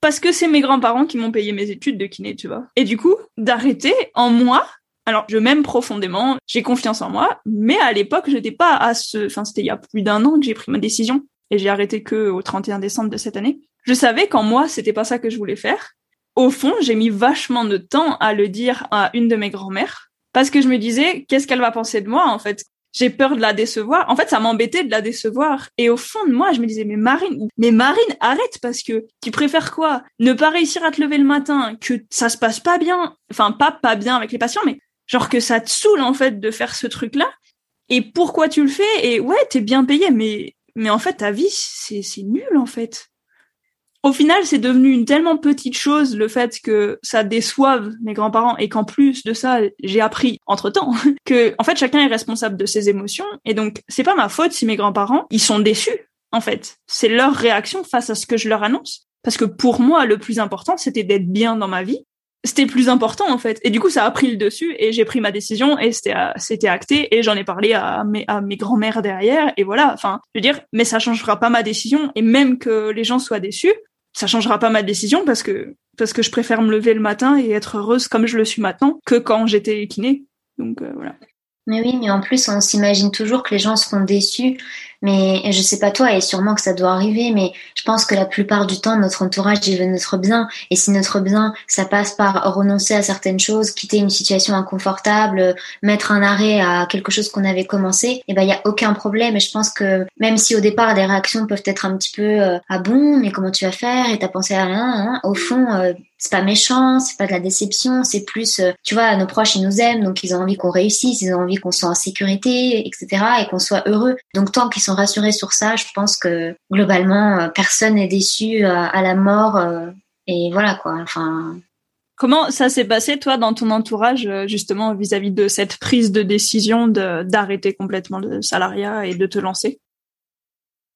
parce que c'est mes grands-parents qui m'ont payé mes études de kiné, tu vois. Et du coup, d'arrêter en moi. Alors, je m'aime profondément, j'ai confiance en moi, mais à l'époque, j'étais pas à ce, enfin, c'était il y a plus d'un an que j'ai pris ma décision et j'ai arrêté que au 31 décembre de cette année. Je savais qu'en moi, c'était pas ça que je voulais faire. Au fond, j'ai mis vachement de temps à le dire à une de mes grand-mères parce que je me disais, qu'est-ce qu'elle va penser de moi, en fait? J'ai peur de la décevoir. En fait, ça m'embêtait de la décevoir. Et au fond de moi, je me disais, mais Marine, mais Marine, arrête parce que tu préfères quoi? Ne pas réussir à te lever le matin, que ça se passe pas bien, enfin pas pas bien avec les patients, mais genre que ça te saoule en fait de faire ce truc-là. Et pourquoi tu le fais? Et ouais, t'es bien payé, mais mais en fait ta vie c'est c'est nul en fait au final, c'est devenu une tellement petite chose le fait que ça déçoive mes grands-parents et qu'en plus de ça, j'ai appris entre-temps *laughs* que en fait chacun est responsable de ses émotions et donc c'est pas ma faute si mes grands-parents ils sont déçus en fait. C'est leur réaction face à ce que je leur annonce parce que pour moi le plus important c'était d'être bien dans ma vie. C'était plus important en fait et du coup ça a pris le dessus et j'ai pris ma décision et c'était c'était acté et j'en ai parlé à mes à mes grands-mères derrière et voilà enfin je veux dire mais ça changera pas ma décision et même que les gens soient déçus ça changera pas ma décision parce que parce que je préfère me lever le matin et être heureuse comme je le suis maintenant que quand j'étais kiné. Donc euh, voilà. Mais oui, mais en plus on s'imagine toujours que les gens seront déçus mais je sais pas toi, et sûrement que ça doit arriver, mais je pense que la plupart du temps, notre entourage, il veut notre bien. Et si notre bien, ça passe par renoncer à certaines choses, quitter une situation inconfortable, mettre un arrêt à quelque chose qu'on avait commencé, et eh ben, il y a aucun problème. Et je pense que même si au départ, les réactions peuvent être un petit peu, euh, ah bon, mais comment tu vas faire? Et t'as pensé à rien, au fond, euh, c'est pas méchant, c'est pas de la déception, c'est plus, euh, tu vois, nos proches ils nous aiment, donc ils ont envie qu'on réussisse, ils ont envie qu'on soit en sécurité, etc., et qu'on soit heureux. Donc tant qu'ils sont rassurés sur ça, je pense que globalement euh, personne n'est déçu euh, à, la mort, et voilà quoi. Enfin. Comment ça s'est passé toi dans ton entourage justement vis-à-vis de cette prise de décision d'arrêter complètement le salariat et de te lancer?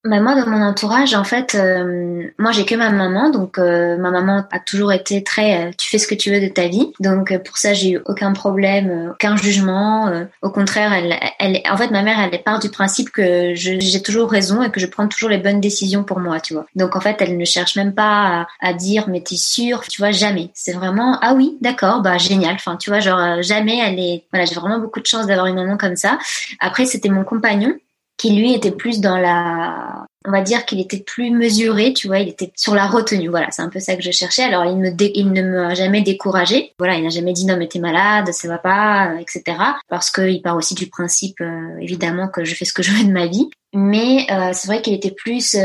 Bah moi, dans mon entourage, en fait, euh, moi j'ai que ma maman, donc euh, ma maman a toujours été très, euh, tu fais ce que tu veux de ta vie, donc pour ça j'ai eu aucun problème, aucun jugement. au contraire, elle, elle, en fait, ma mère, elle part du principe que j'ai toujours raison et que je prends toujours les bonnes décisions pour moi, tu vois. Donc en fait, elle ne cherche même pas à, à dire, mais t'es sûre, tu vois, jamais. C'est vraiment, ah oui, d'accord, bah génial. Enfin, tu vois, genre jamais, elle est, voilà, j'ai vraiment beaucoup de chance d'avoir une maman comme ça. Après, c'était mon compagnon qui lui était plus dans la on va dire qu'il était plus mesuré, tu vois, il était sur la retenue. Voilà, c'est un peu ça que je cherchais. Alors, il, me il ne m'a jamais découragé. Voilà, il n'a jamais dit non, mais t'es malade, ça va pas, euh, etc. Parce qu'il part aussi du principe, euh, évidemment, que je fais ce que je veux de ma vie. Mais euh, c'est vrai qu'il était plus,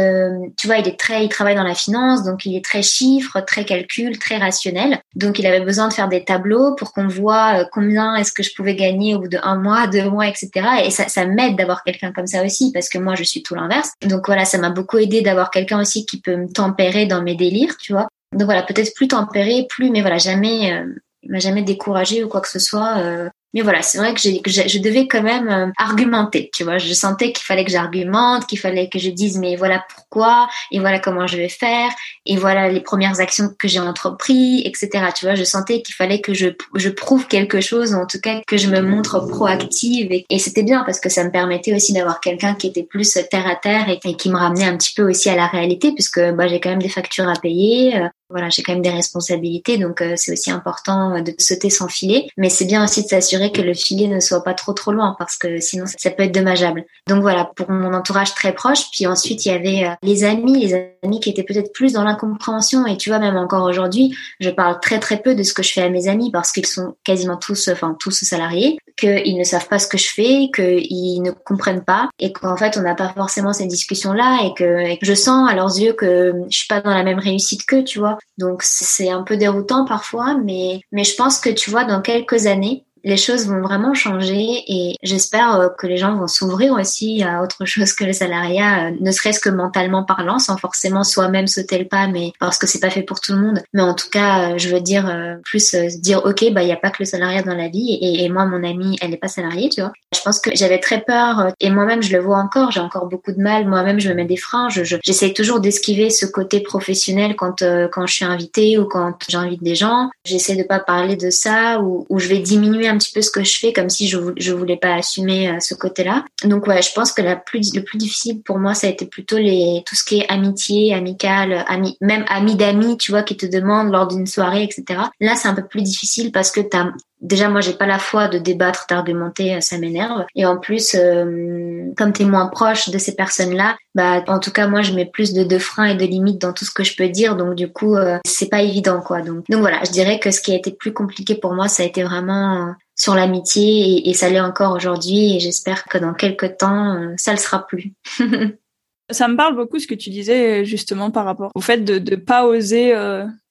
tu vois, il est très, il travaille dans la finance, donc il est très chiffre, très calcul, très rationnel. Donc il avait besoin de faire des tableaux pour qu'on voit combien est-ce que je pouvais gagner au bout de un mois, deux mois, etc. Et ça, ça m'aide d'avoir quelqu'un comme ça aussi, parce que moi je suis tout l'inverse. Donc voilà, ça m'a beaucoup aidé d'avoir quelqu'un aussi qui peut me tempérer dans mes délires, tu vois. Donc voilà, peut-être plus tempéré, plus, mais voilà, jamais, euh, m'a jamais découragé ou quoi que ce soit. Euh, mais voilà, c'est vrai que, je devais quand même euh, argumenter, tu vois. Je sentais qu'il fallait que j'argumente, qu'il fallait que je dise mais voilà pourquoi et voilà comment je vais faire et voilà les premières actions que j'ai entreprises, etc. Tu vois, je sentais qu'il fallait que je, je prouve quelque chose, en tout cas que je me montre proactive et, c'était bien parce que ça me permettait aussi d'avoir quelqu'un qui était plus terre à terre et, qui me ramenait un petit peu aussi à la réalité puisque bah, j'ai quand même des factures à payer, euh, voilà, j'ai quand même des responsabilités, donc euh, c'est aussi important de sauter sans filet. Mais c'est bien aussi de s'assurer que le filet ne soit pas trop trop loin, parce que sinon ça peut être dommageable. Donc voilà, pour mon entourage très proche. Puis ensuite, il y avait euh, les amis, les amis qui étaient peut-être plus dans l'incompréhension. Et tu vois, même encore aujourd'hui, je parle très très peu de ce que je fais à mes amis, parce qu'ils sont quasiment tous, enfin tous salariés, qu'ils ne savent pas ce que je fais, qu'ils ne comprennent pas, et qu'en fait, on n'a pas forcément et que, et que je sens à leurs yeux que je suis pas dans la même réussite qu'eux, tu vois. Donc c'est un peu déroutant parfois, mais, mais je pense que tu vois, dans quelques années, les choses vont vraiment changer et j'espère euh, que les gens vont s'ouvrir aussi à autre chose que le salariat, euh, ne serait-ce que mentalement parlant, sans forcément soi-même sauter le pas, mais parce que c'est pas fait pour tout le monde. Mais en tout cas, euh, je veux dire plus dire ok, bah il y a pas que le salariat dans la vie et, et moi mon amie elle est pas salariée, tu vois. Je pense que j'avais très peur et moi-même je le vois encore, j'ai encore beaucoup de mal. Moi-même je me mets des freins, je, j'essaie toujours d'esquiver ce côté professionnel quand quand je suis invitée ou quand j'invite des gens. J'essaie de pas parler de ça ou, ou je vais diminuer un petit peu ce que je fais comme si je, je voulais pas assumer euh, ce côté-là. Donc ouais, je pense que la plus, le plus difficile pour moi, ça a été plutôt les, tout ce qui est amitié, amical, ami, même amis d'amis, tu vois, qui te demandent lors d'une soirée, etc. Là, c'est un peu plus difficile parce que t'as déjà moi j'ai pas la foi de débattre, d'argumenter, ça m'énerve. Et en plus, euh, comme tu es moins proche de ces personnes-là, bah en tout cas moi je mets plus de, freins et de limites dans tout ce que je peux dire. Donc du coup, euh, c'est pas évident quoi. Donc donc voilà, je dirais que ce qui a été plus compliqué pour moi, ça a été vraiment sur l'amitié et, ça l'est encore aujourd'hui. Et j'espère que dans quelques temps, ça le sera plus. *laughs* Ça me parle beaucoup ce que tu disais justement par rapport au fait de ne pas oser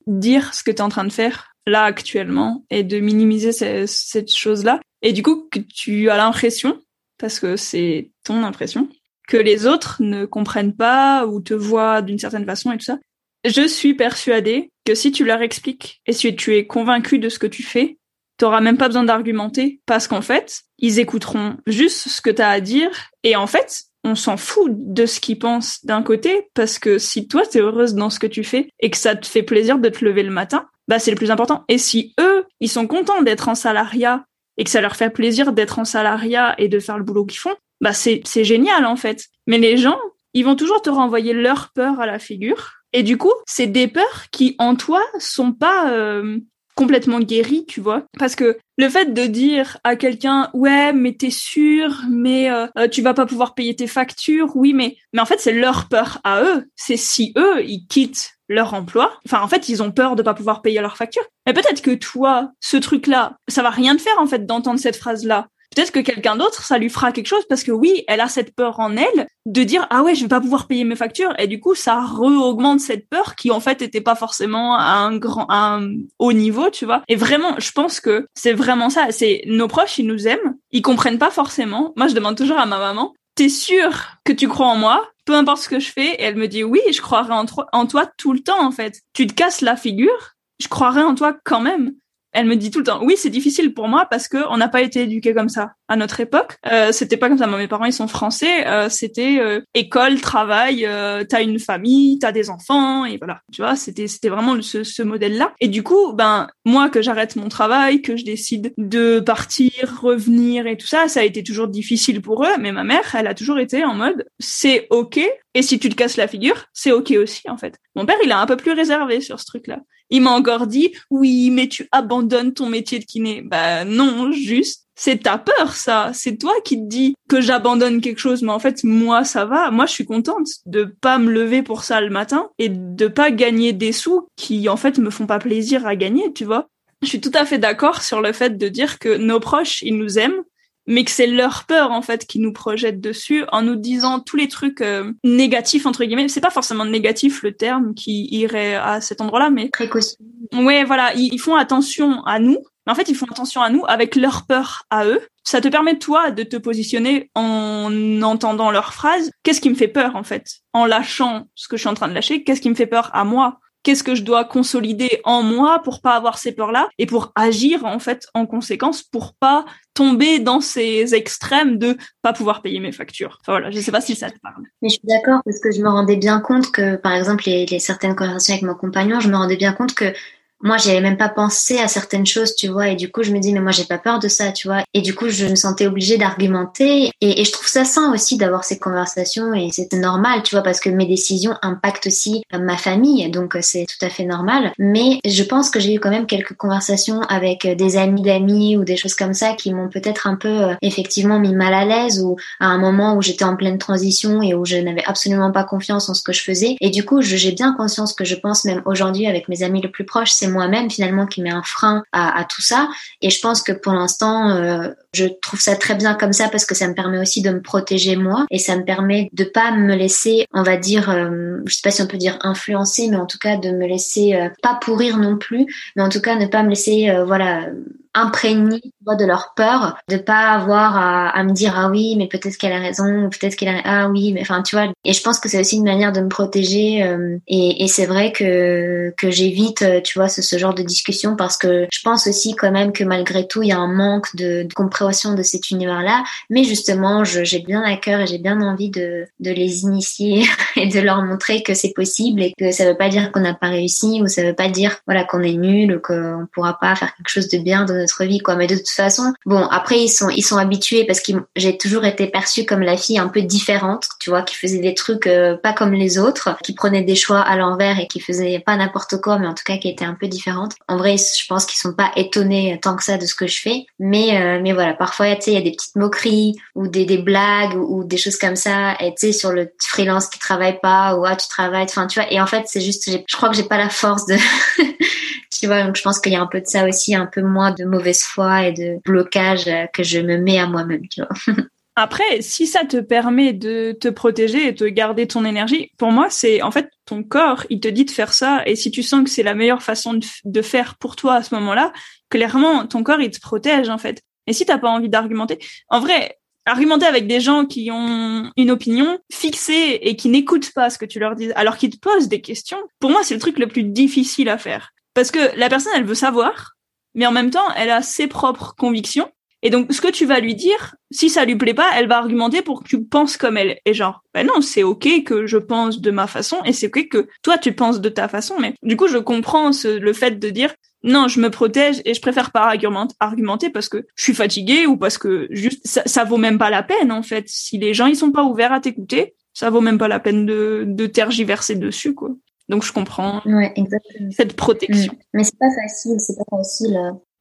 dire ce que tu es en train de faire là actuellement et de minimiser cette chose-là. Et du coup, que tu as l'impression, parce que c'est ton impression, que les autres ne comprennent pas ou te voient d'une certaine façon et tout ça. Je suis persuadée que si tu leur expliques et si tu es convaincu de ce que tu fais, t'auras même pas besoin d'argumenter parce qu'en fait, ils écouteront juste ce que tu as à dire et en fait, on s'en fout de ce qu'ils pensent d'un côté parce que si toi t'es heureuse dans ce que tu fais et que ça te fait plaisir de te lever le matin, bah c'est le plus important. Et si eux, ils sont contents d'être en salariat et que ça leur fait plaisir d'être en salariat et de faire le boulot qu'ils font, bah c'est génial en fait. Mais les gens, ils vont toujours te renvoyer leur peur à la figure. Et du coup, c'est des peurs qui en toi sont pas euh, complètement guéri, tu vois. Parce que le fait de dire à quelqu'un ouais mais t'es sûr mais euh, euh, tu vas pas pouvoir payer tes factures oui mais mais en fait c'est leur peur à eux. C'est si eux ils quittent leur emploi. Enfin en fait ils ont peur de pas pouvoir payer leurs factures. Mais peut-être que toi ce truc là ça va rien te faire en fait d'entendre cette phrase là peut-être que quelqu'un d'autre, ça lui fera quelque chose parce que oui, elle a cette peur en elle de dire ah ouais, je vais pas pouvoir payer mes factures et du coup ça re-augmente cette peur qui en fait était pas forcément à un grand, un haut niveau, tu vois. Et vraiment, je pense que c'est vraiment ça. C'est nos proches, ils nous aiment, ils comprennent pas forcément. Moi, je demande toujours à ma maman, t'es sûre que tu crois en moi? Peu importe ce que je fais, et elle me dit oui, je croirai en, en toi tout le temps en fait. Tu te casses la figure, je croirai en toi quand même elle me dit tout le temps oui c'est difficile pour moi parce que on n'a pas été éduqué comme ça à notre époque. Euh, c'était pas comme ça. Moi, mes parents ils sont français. Euh, c'était euh, école travail euh, t'as une famille t'as des enfants et voilà. Tu vois c'était c'était vraiment ce, ce modèle là et du coup ben moi que j'arrête mon travail que je décide de partir revenir et tout ça ça a été toujours difficile pour eux. Mais ma mère elle a toujours été en mode c'est ok. Et si tu te casses la figure c'est ok aussi en fait. Mon père il est un peu plus réservé sur ce truc là il m'a encore dit oui, mais tu abandonnes ton métier de kiné. Bah non, juste c'est ta peur ça, c'est toi qui te dis que j'abandonne quelque chose mais en fait moi ça va, moi je suis contente de pas me lever pour ça le matin et de pas gagner des sous qui en fait me font pas plaisir à gagner, tu vois. Je suis tout à fait d'accord sur le fait de dire que nos proches, ils nous aiment, mais que c'est leur peur en fait qui nous projette dessus en nous disant tous les trucs euh, négatifs entre guillemets. C'est pas forcément négatif le terme qui irait à cet endroit-là, mais précaution. Ouais, voilà, ils, font attention à nous, mais en fait ils font attention à nous avec leur peur à eux. Ça te permet toi de te positionner en entendant leurs phrases. Qu'est-ce qui me fait peur en fait? En lâchant ce que je suis en train de lâcher, qu'est-ce qui me fait peur à moi? Qu'est-ce que je dois consolider en moi pour pas avoir ces peurs-là et pour agir en fait en conséquence pour pas tomber dans ces extrêmes de pas pouvoir payer mes factures. Enfin voilà, je sais pas si ça te parle. Mais je suis d'accord parce que je me rendais bien compte que par exemple les, les certaines conversations avec mon compagnon, je me rendais bien compte que moi j'avais même pas pensé à certaines choses tu vois et du coup je me dis mais moi j'ai pas peur de ça tu vois. Et du coup je me sentais obligée d'argumenter et, je trouve ça sain aussi d'avoir ces conversations et c'est normal tu vois parce que mes décisions impactent aussi ma famille donc c'est tout à fait normal. Mais je pense que j'ai eu quand même quelques conversations avec des amis d'amis ou des choses comme ça qui m'ont peut-être un peu euh, effectivement mis mal à l'aise ou à un moment où j'étais en pleine transition et où je n'avais absolument pas confiance en ce que je faisais. Et du coup j'ai bien conscience que je pense même aujourd'hui avec mes amis les plus proches c'est moi-même finalement qui met un frein à, tout ça. Et je pense que pour l'instant, euh, je trouve ça très bien comme ça parce que ça me permet aussi de me protéger moi et ça me permet de pas me laisser, on va dire, euh, je sais pas si on peut dire influencer, mais en tout cas de me laisser euh, pas pourrir non plus, mais en tout cas ne pas me laisser, voilà imprégnée de leur peur, de pas avoir à, me dire ah oui mais peut-être qu'elle a raison ou peut-être qu'elle a ah oui mais enfin tu vois. Et je pense que c'est aussi une manière de me protéger euh, et, et c'est vrai que que j'évite euh, tu vois ce, ce, genre de discussion parce que je pense aussi quand même que malgré tout il y a un manque de, de compréhension de cet univers là mais justement j'ai bien à cœur et j'ai bien envie de de les initier *laughs* et de leur montrer que c'est possible et que ça veut pas dire qu'on n'a pas réussi ou ça veut pas dire voilà qu'on est nul ou qu'on pourra pas faire quelque chose de bien dans vie, quoi. Mais de toute façon, bon, après ils sont ils sont habitués parce que j'ai toujours été perçue comme la fille un peu différente, tu vois, qui faisait des trucs euh, pas comme les autres, qui prenait des choix à l'envers et qui faisait pas n'importe quoi, mais en tout cas qui était un peu différente. En vrai, je pense qu'ils sont pas étonnés tant que ça de ce que je fais, mais euh, mais voilà, parfois tu sais, il y a des petites moqueries ou des des blagues ou, des choses comme ça, et tu sais sur le freelance qui travaille pas ou ah tu travailles, enfin tu vois. Et en fait, c'est juste, je crois que j'ai pas la force de *laughs* tu vois donc je pense qu'il y a un peu de ça aussi un peu moins de mauvaise foi et de blocage euh, que je me mets à moi-même tu vois *laughs* Après, si ça te permet de te protéger et de garder ton énergie, pour moi, c'est en fait ton corps, il te dit de faire ça. Et si tu sens que c'est la meilleure façon de, faire pour toi à ce moment-là, clairement, ton corps, il te protège en fait. Et si t'as pas envie d'argumenter, en vrai, argumenter avec des gens qui ont une opinion fixée et qui n'écoutent pas ce que tu leur dis, alors qu'ils te posent des questions, pour moi, c'est le truc le plus difficile à faire. Parce que la personne, elle veut savoir, mais en même temps, elle a ses propres convictions. Et donc, ce que tu vas lui dire, si ça lui plaît pas, elle va argumenter pour que tu penses comme elle. Et genre, ben non, c'est ok que je pense de ma façon, et c'est ok que toi tu penses de ta façon. Mais du coup, je comprends le fait de dire, non, je me protège et je préfère pas argumenter parce que je suis fatiguée ou parce que juste ça, ça vaut même pas la peine en fait. Si les gens ils sont pas ouverts à t'écouter, ça vaut même pas la peine de, de tergiverser dessus quoi. Donc je comprends ouais, exactement. cette protection. Mm. Mais c'est pas facile, c'est pas facile.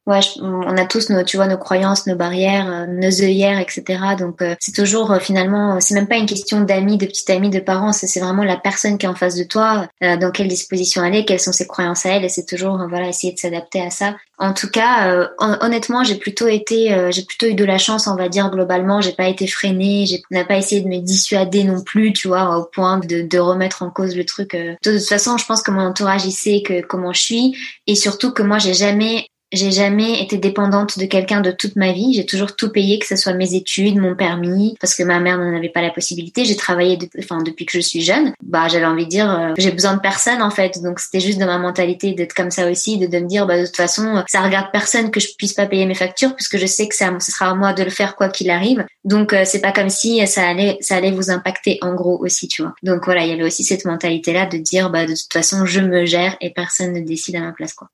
Euh, ouais, on a tous nos, tu vois, nos croyances, nos barrières, euh, nos œillères, etc. Donc euh, c'est toujours finalement, c'est même pas une question d'amis, de petite amie, de parents. C'est vraiment la personne qui est en face de toi, dans quelle disposition elle est, quelles sont ses croyances à elle, et c'est toujours voilà essayer de s'adapter à ça. En tout cas, euh, honnêtement, j'ai plutôt été, euh, j'ai plutôt eu de la chance, on va dire globalement. J'ai pas été freinée, j'ai n'a pas essayé de me dissuader non plus, tu vois, au point de, de remettre en cause le truc. Euh. De toute façon, je pense que mon entourage il sait que comment je suis et surtout que moi j'ai jamais j'ai jamais été dépendante de quelqu'un de toute ma vie. J'ai toujours tout payé, que ce soit mes études, mon permis, parce que ma mère n'en avait pas la possibilité. J'ai travaillé, enfin depuis que je suis jeune. Bah j'avais envie de dire, euh, j'ai besoin de personne en fait. Donc c'était juste dans ma mentalité d'être comme ça aussi, de, me dire, bah de toute façon, ça regarde personne que je puisse pas payer mes factures, puisque je sais que ça, ce sera à moi de le faire quoi qu'il arrive. Donc euh, c'est pas comme si ça allait, ça allait vous impacter en gros aussi, tu vois. Donc voilà, il y avait aussi cette mentalité là de dire, bah de toute façon, je me gère et personne ne décide à ma place quoi.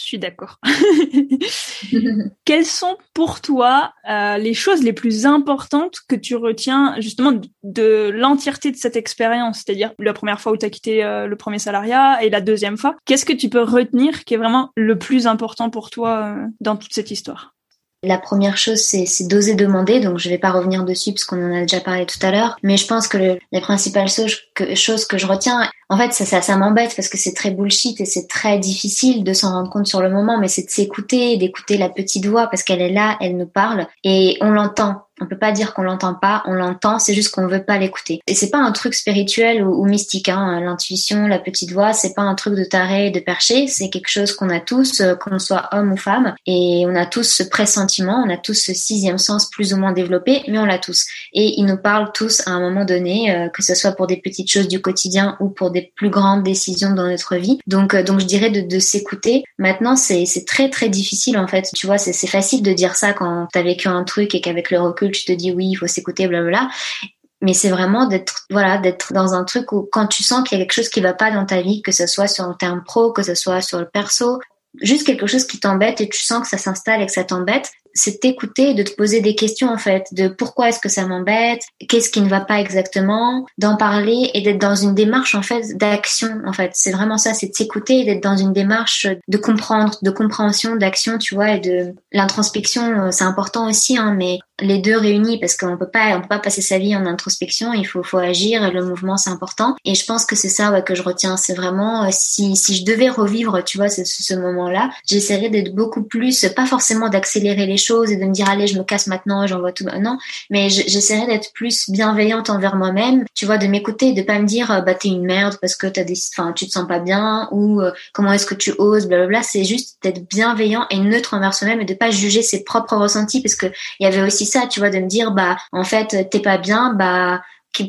Je suis d'accord. *laughs* Quelles sont pour toi euh, les choses les plus importantes que tu retiens justement de, l'entièreté de cette expérience? C'est-à-dire la première fois où tu as quitté euh, le premier salariat et la deuxième fois. Qu'est-ce que tu peux retenir qui est vraiment le plus important pour toi euh, dans toute cette histoire? La première chose, c'est d'oser demander. Donc, je vais pas revenir dessus parce qu'on en a déjà parlé tout à l'heure. Mais je pense que le, les principales choses que, que je retiens, en fait, ça, ça, ça m'embête parce que c'est très bullshit et c'est très difficile de s'en rendre compte sur le moment. Mais c'est de s'écouter, d'écouter la petite voix parce qu'elle est là, elle nous parle et on l'entend. On peut pas dire qu'on l'entend pas, on l'entend, c'est juste qu'on veut pas l'écouter. Et c'est pas un truc spirituel ou, mystique, hein. L'intuition, la petite voix, c'est pas un truc de taré, de perché, c'est quelque chose qu'on a tous, euh, qu'on soit homme ou femme, et on a tous ce pressentiment, on a tous ce sixième sens plus ou moins développé, mais on l'a tous. Et ils nous parlent tous à un moment donné, euh, que ce soit pour des petites choses du quotidien ou pour des plus grandes décisions dans notre vie. Donc, euh, donc je dirais de, de s'écouter. Maintenant, c'est très très difficile en fait. Tu vois, c'est facile de dire ça quand t'as vécu un truc et qu'avec le recul tu te dis oui, il faut s'écouter, blablabla. Mais c'est vraiment d'être, voilà, d'être dans un truc où quand tu sens qu'il y a quelque chose qui va pas dans ta vie, que ce soit sur le terme pro, que ce soit sur le perso, juste quelque chose qui t'embête et tu sens que ça s'installe et que ça t'embête, c'est t'écouter, de te poser des questions en fait, de pourquoi est-ce que ça m'embête, qu'est-ce qui ne va pas exactement, d'en parler et d'être dans une démarche en fait d'action en fait. C'est vraiment ça, c'est de s'écouter d'être dans une démarche de comprendre, de compréhension, d'action, tu vois, et de l'introspection, euh, c'est important aussi, hein, mais les deux réunis parce qu'on peut pas, on peut pas passer sa vie en introspection, il faut, faut agir le mouvement c'est important. Et je pense que c'est ça ouais, que je retiens, c'est vraiment euh, si, si je devais revivre, tu vois, ce, ce moment-là, j'essaierais d'être beaucoup plus, pas forcément d'accélérer les choses et de me dire allez je me casse maintenant j'envoie tout non mais j'essaierai d'être plus bienveillante envers moi-même tu vois de m'écouter de pas me dire bah t'es une merde parce que t'as des enfin tu te sens pas bien ou euh, comment est-ce que tu oses blablabla c'est juste d'être bienveillant et neutre envers soi-même et de pas juger ses propres ressentis parce que il y avait aussi ça tu vois de me dire bah en fait t'es pas bien bah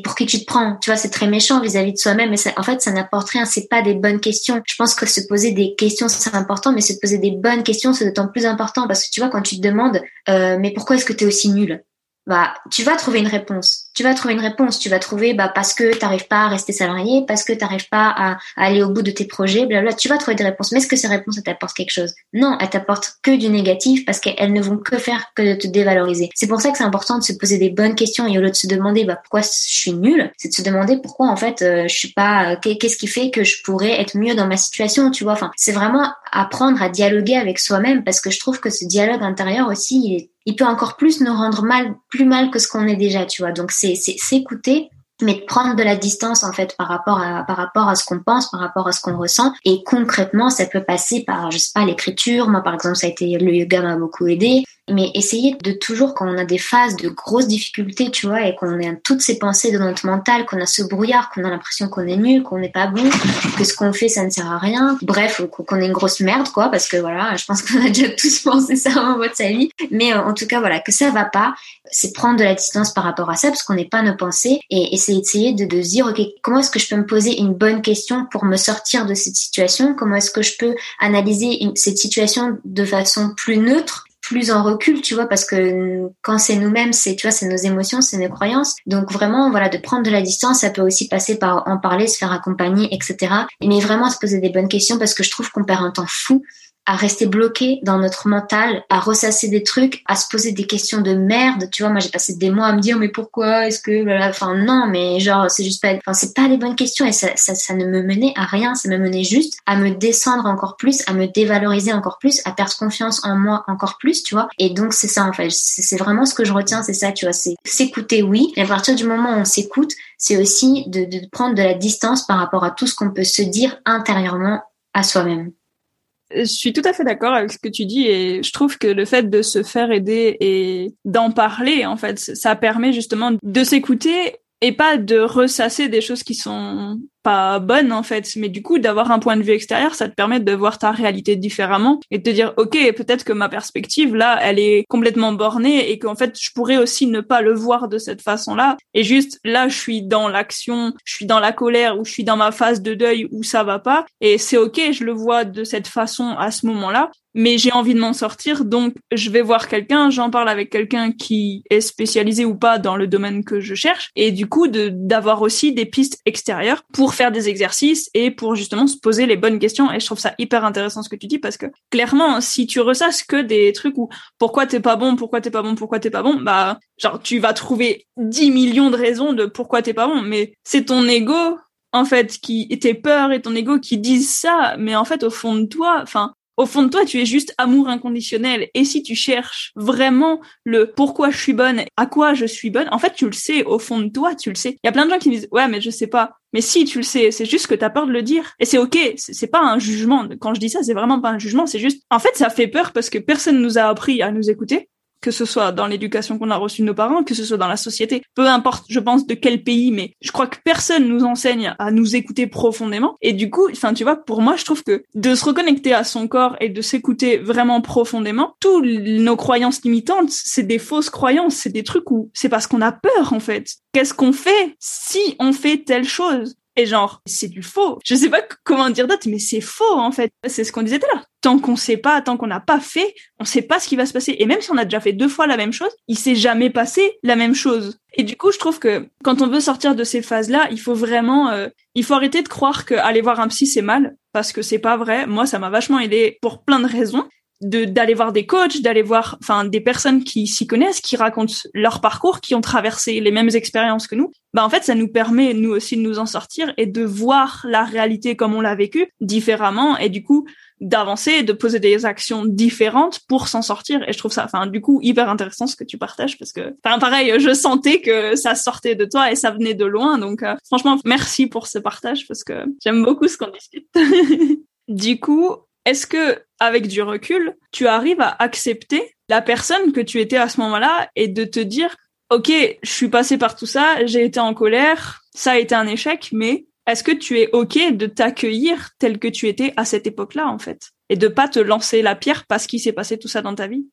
pour qui tu te prends Tu vois, c'est très méchant vis-à-vis de soi-même, mais en fait, ça n'apporte rien. C'est pas des bonnes questions. Je pense que se poser des questions, c'est important, mais se poser des bonnes questions, c'est d'autant plus important parce que tu vois, quand tu te demandes, euh, mais pourquoi est-ce que tu es aussi nul? Bah, tu vas trouver une réponse. Tu vas trouver une réponse. Tu vas trouver, bah, parce que t'arrives pas à rester salarié, parce que t'arrives pas à, aller au bout de tes projets, blabla. Tu vas trouver des réponses. Mais est-ce que ces réponses, elles t'apportent quelque chose? Non, elles t'apportent que du négatif parce qu'elles ne vont que faire que de te dévaloriser. C'est pour ça que c'est important de se poser des bonnes questions et au lieu de se demander, bah, pourquoi je suis nulle, c'est de se demander pourquoi, en fait, euh, je suis pas, euh, qu'est-ce qui fait que je pourrais être mieux dans ma situation, tu vois? Enfin, c'est vraiment apprendre à dialoguer avec soi-même parce que je trouve que ce dialogue intérieur aussi, il est il peut encore plus nous rendre mal, plus mal que ce qu'on est déjà, tu vois. Donc c'est s'écouter mais de prendre de la distance en fait par rapport à par rapport à ce qu'on pense, par rapport à ce qu'on ressent. Et concrètement, ça peut passer par je sais pas l'écriture. Moi, par exemple, ça a été le yoga m'a beaucoup aidé mais essayer de toujours, quand on a des phases de grosses difficultés, tu vois, et qu'on a toutes ces pensées de notre mental, qu'on a ce brouillard, qu'on a l'impression qu'on est nul, qu'on n'est pas bon, que ce qu'on fait, ça ne sert à rien, bref, qu'on est une grosse merde, quoi, parce que voilà, je pense qu'on a déjà *laughs* tous pensé ça en de sa vie, mais euh, en tout cas, voilà, que ça va pas, c'est prendre de la distance par rapport à ça, parce qu'on n'est pas nos pensées, et essayer, de, de dire, ok, comment est-ce que je peux me poser une bonne question pour me sortir de cette situation, comment est-ce que je peux analyser cette situation de façon plus neutre, plus en recul, tu vois, parce que quand c'est nous-mêmes, c'est, tu vois, c'est nos émotions, c'est nos croyances. Donc vraiment, voilà, de prendre de la distance, ça peut aussi passer par en parler, se faire accompagner, etc. Mais vraiment se poser des bonnes questions parce que je trouve qu'on perd un temps fou à rester bloqué dans notre mental, à ressasser des trucs, à se poser des questions de merde. Tu vois, moi j'ai passé des mois à me dire mais pourquoi est-ce que enfin non mais genre c'est juste pas enfin c'est pas les bonnes questions et ça, ça ça ne me menait à rien, ça me menait juste à me descendre encore plus, à me dévaloriser encore plus, à perdre confiance en moi encore plus, tu vois. Et donc c'est ça en fait, c'est vraiment ce que je retiens, c'est ça, tu vois, c'est s'écouter oui, et à partir du moment où on s'écoute, c'est aussi de, de prendre de la distance par rapport à tout ce qu'on peut se dire intérieurement à soi-même. Je suis tout à fait d'accord avec ce que tu dis et je trouve que le fait de se faire aider et d'en parler, en fait, ça permet justement de s'écouter et pas de ressasser des choses qui sont pas bonne en fait, mais du coup d'avoir un point de vue extérieur, ça te permet de voir ta réalité différemment et de te dire ok peut-être que ma perspective là elle est complètement bornée et qu'en fait je pourrais aussi ne pas le voir de cette façon-là. Et juste là je suis dans l'action, je suis dans la colère ou je suis dans ma phase de deuil où ça va pas. Et c'est ok je le vois de cette façon à ce moment-là. Mais j'ai envie de m'en sortir, donc je vais voir quelqu'un, j'en parle avec quelqu'un qui est spécialisé ou pas dans le domaine que je cherche, et du coup d'avoir aussi des pistes extérieures pour faire des exercices et pour justement se poser les bonnes questions. Et je trouve ça hyper intéressant ce que tu dis parce que clairement, si tu ressasses que des trucs où pourquoi t'es pas bon, pourquoi t'es pas bon, pourquoi t'es pas bon, bah genre tu vas trouver 10 millions de raisons de pourquoi t'es pas bon. Mais c'est ton ego en fait qui tes peurs et ton ego qui disent ça. Mais en fait au fond de toi, enfin au fond de toi, tu es juste amour inconditionnel. Et si tu cherches vraiment le pourquoi je suis bonne, à quoi je suis bonne, en fait, tu le sais. Au fond de toi, tu le sais. Il y a plein de gens qui disent, ouais, mais je sais pas. Mais si, tu le sais. C'est juste que t'as peur de le dire. Et c'est ok. C'est pas un jugement. Quand je dis ça, c'est vraiment pas un jugement. C'est juste, en fait, ça fait peur parce que personne nous a appris à nous écouter que ce soit dans l'éducation qu'on a reçue de nos parents, que ce soit dans la société, peu importe, je pense, de quel pays, mais je crois que personne nous enseigne à nous écouter profondément. Et du coup, enfin, tu vois, pour moi, je trouve que de se reconnecter à son corps et de s'écouter vraiment profondément, toutes nos croyances limitantes, c'est des fausses croyances, c'est des trucs où c'est parce qu'on a peur, en fait. Qu'est-ce qu'on fait si on fait telle chose? Et genre, c'est du faux. Je sais pas comment dire d'autre, mais c'est faux en fait. C'est ce qu'on disait tout à l'heure. Tant qu'on sait pas, tant qu'on n'a pas fait, on sait pas ce qui va se passer. Et même si on a déjà fait deux fois la même chose, il s'est jamais passé la même chose. Et du coup, je trouve que quand on veut sortir de ces phases-là, il faut vraiment, euh, il faut arrêter de croire que aller voir un psy c'est mal, parce que c'est pas vrai. Moi, ça m'a vachement aidé pour plein de raisons de d'aller voir des coachs, d'aller voir enfin des personnes qui s'y connaissent, qui racontent leur parcours, qui ont traversé les mêmes expériences que nous. Bah en fait, ça nous permet nous aussi de nous en sortir et de voir la réalité comme on l'a vécu différemment et du coup d'avancer, de poser des actions différentes pour s'en sortir. Et je trouve ça, enfin, du coup, hyper intéressant ce que tu partages parce que, enfin, pareil, je sentais que ça sortait de toi et ça venait de loin. Donc, euh, franchement, merci pour ce partage parce que j'aime beaucoup ce qu'on discute. *laughs* du coup, est-ce que, avec du recul, tu arrives à accepter la personne que tu étais à ce moment-là et de te dire, OK, je suis passé par tout ça, j'ai été en colère, ça a été un échec, mais est-ce que tu es OK de t'accueillir tel que tu étais à cette époque-là, en fait? Et de pas te lancer la pierre parce qu'il s'est passé tout ça dans ta vie?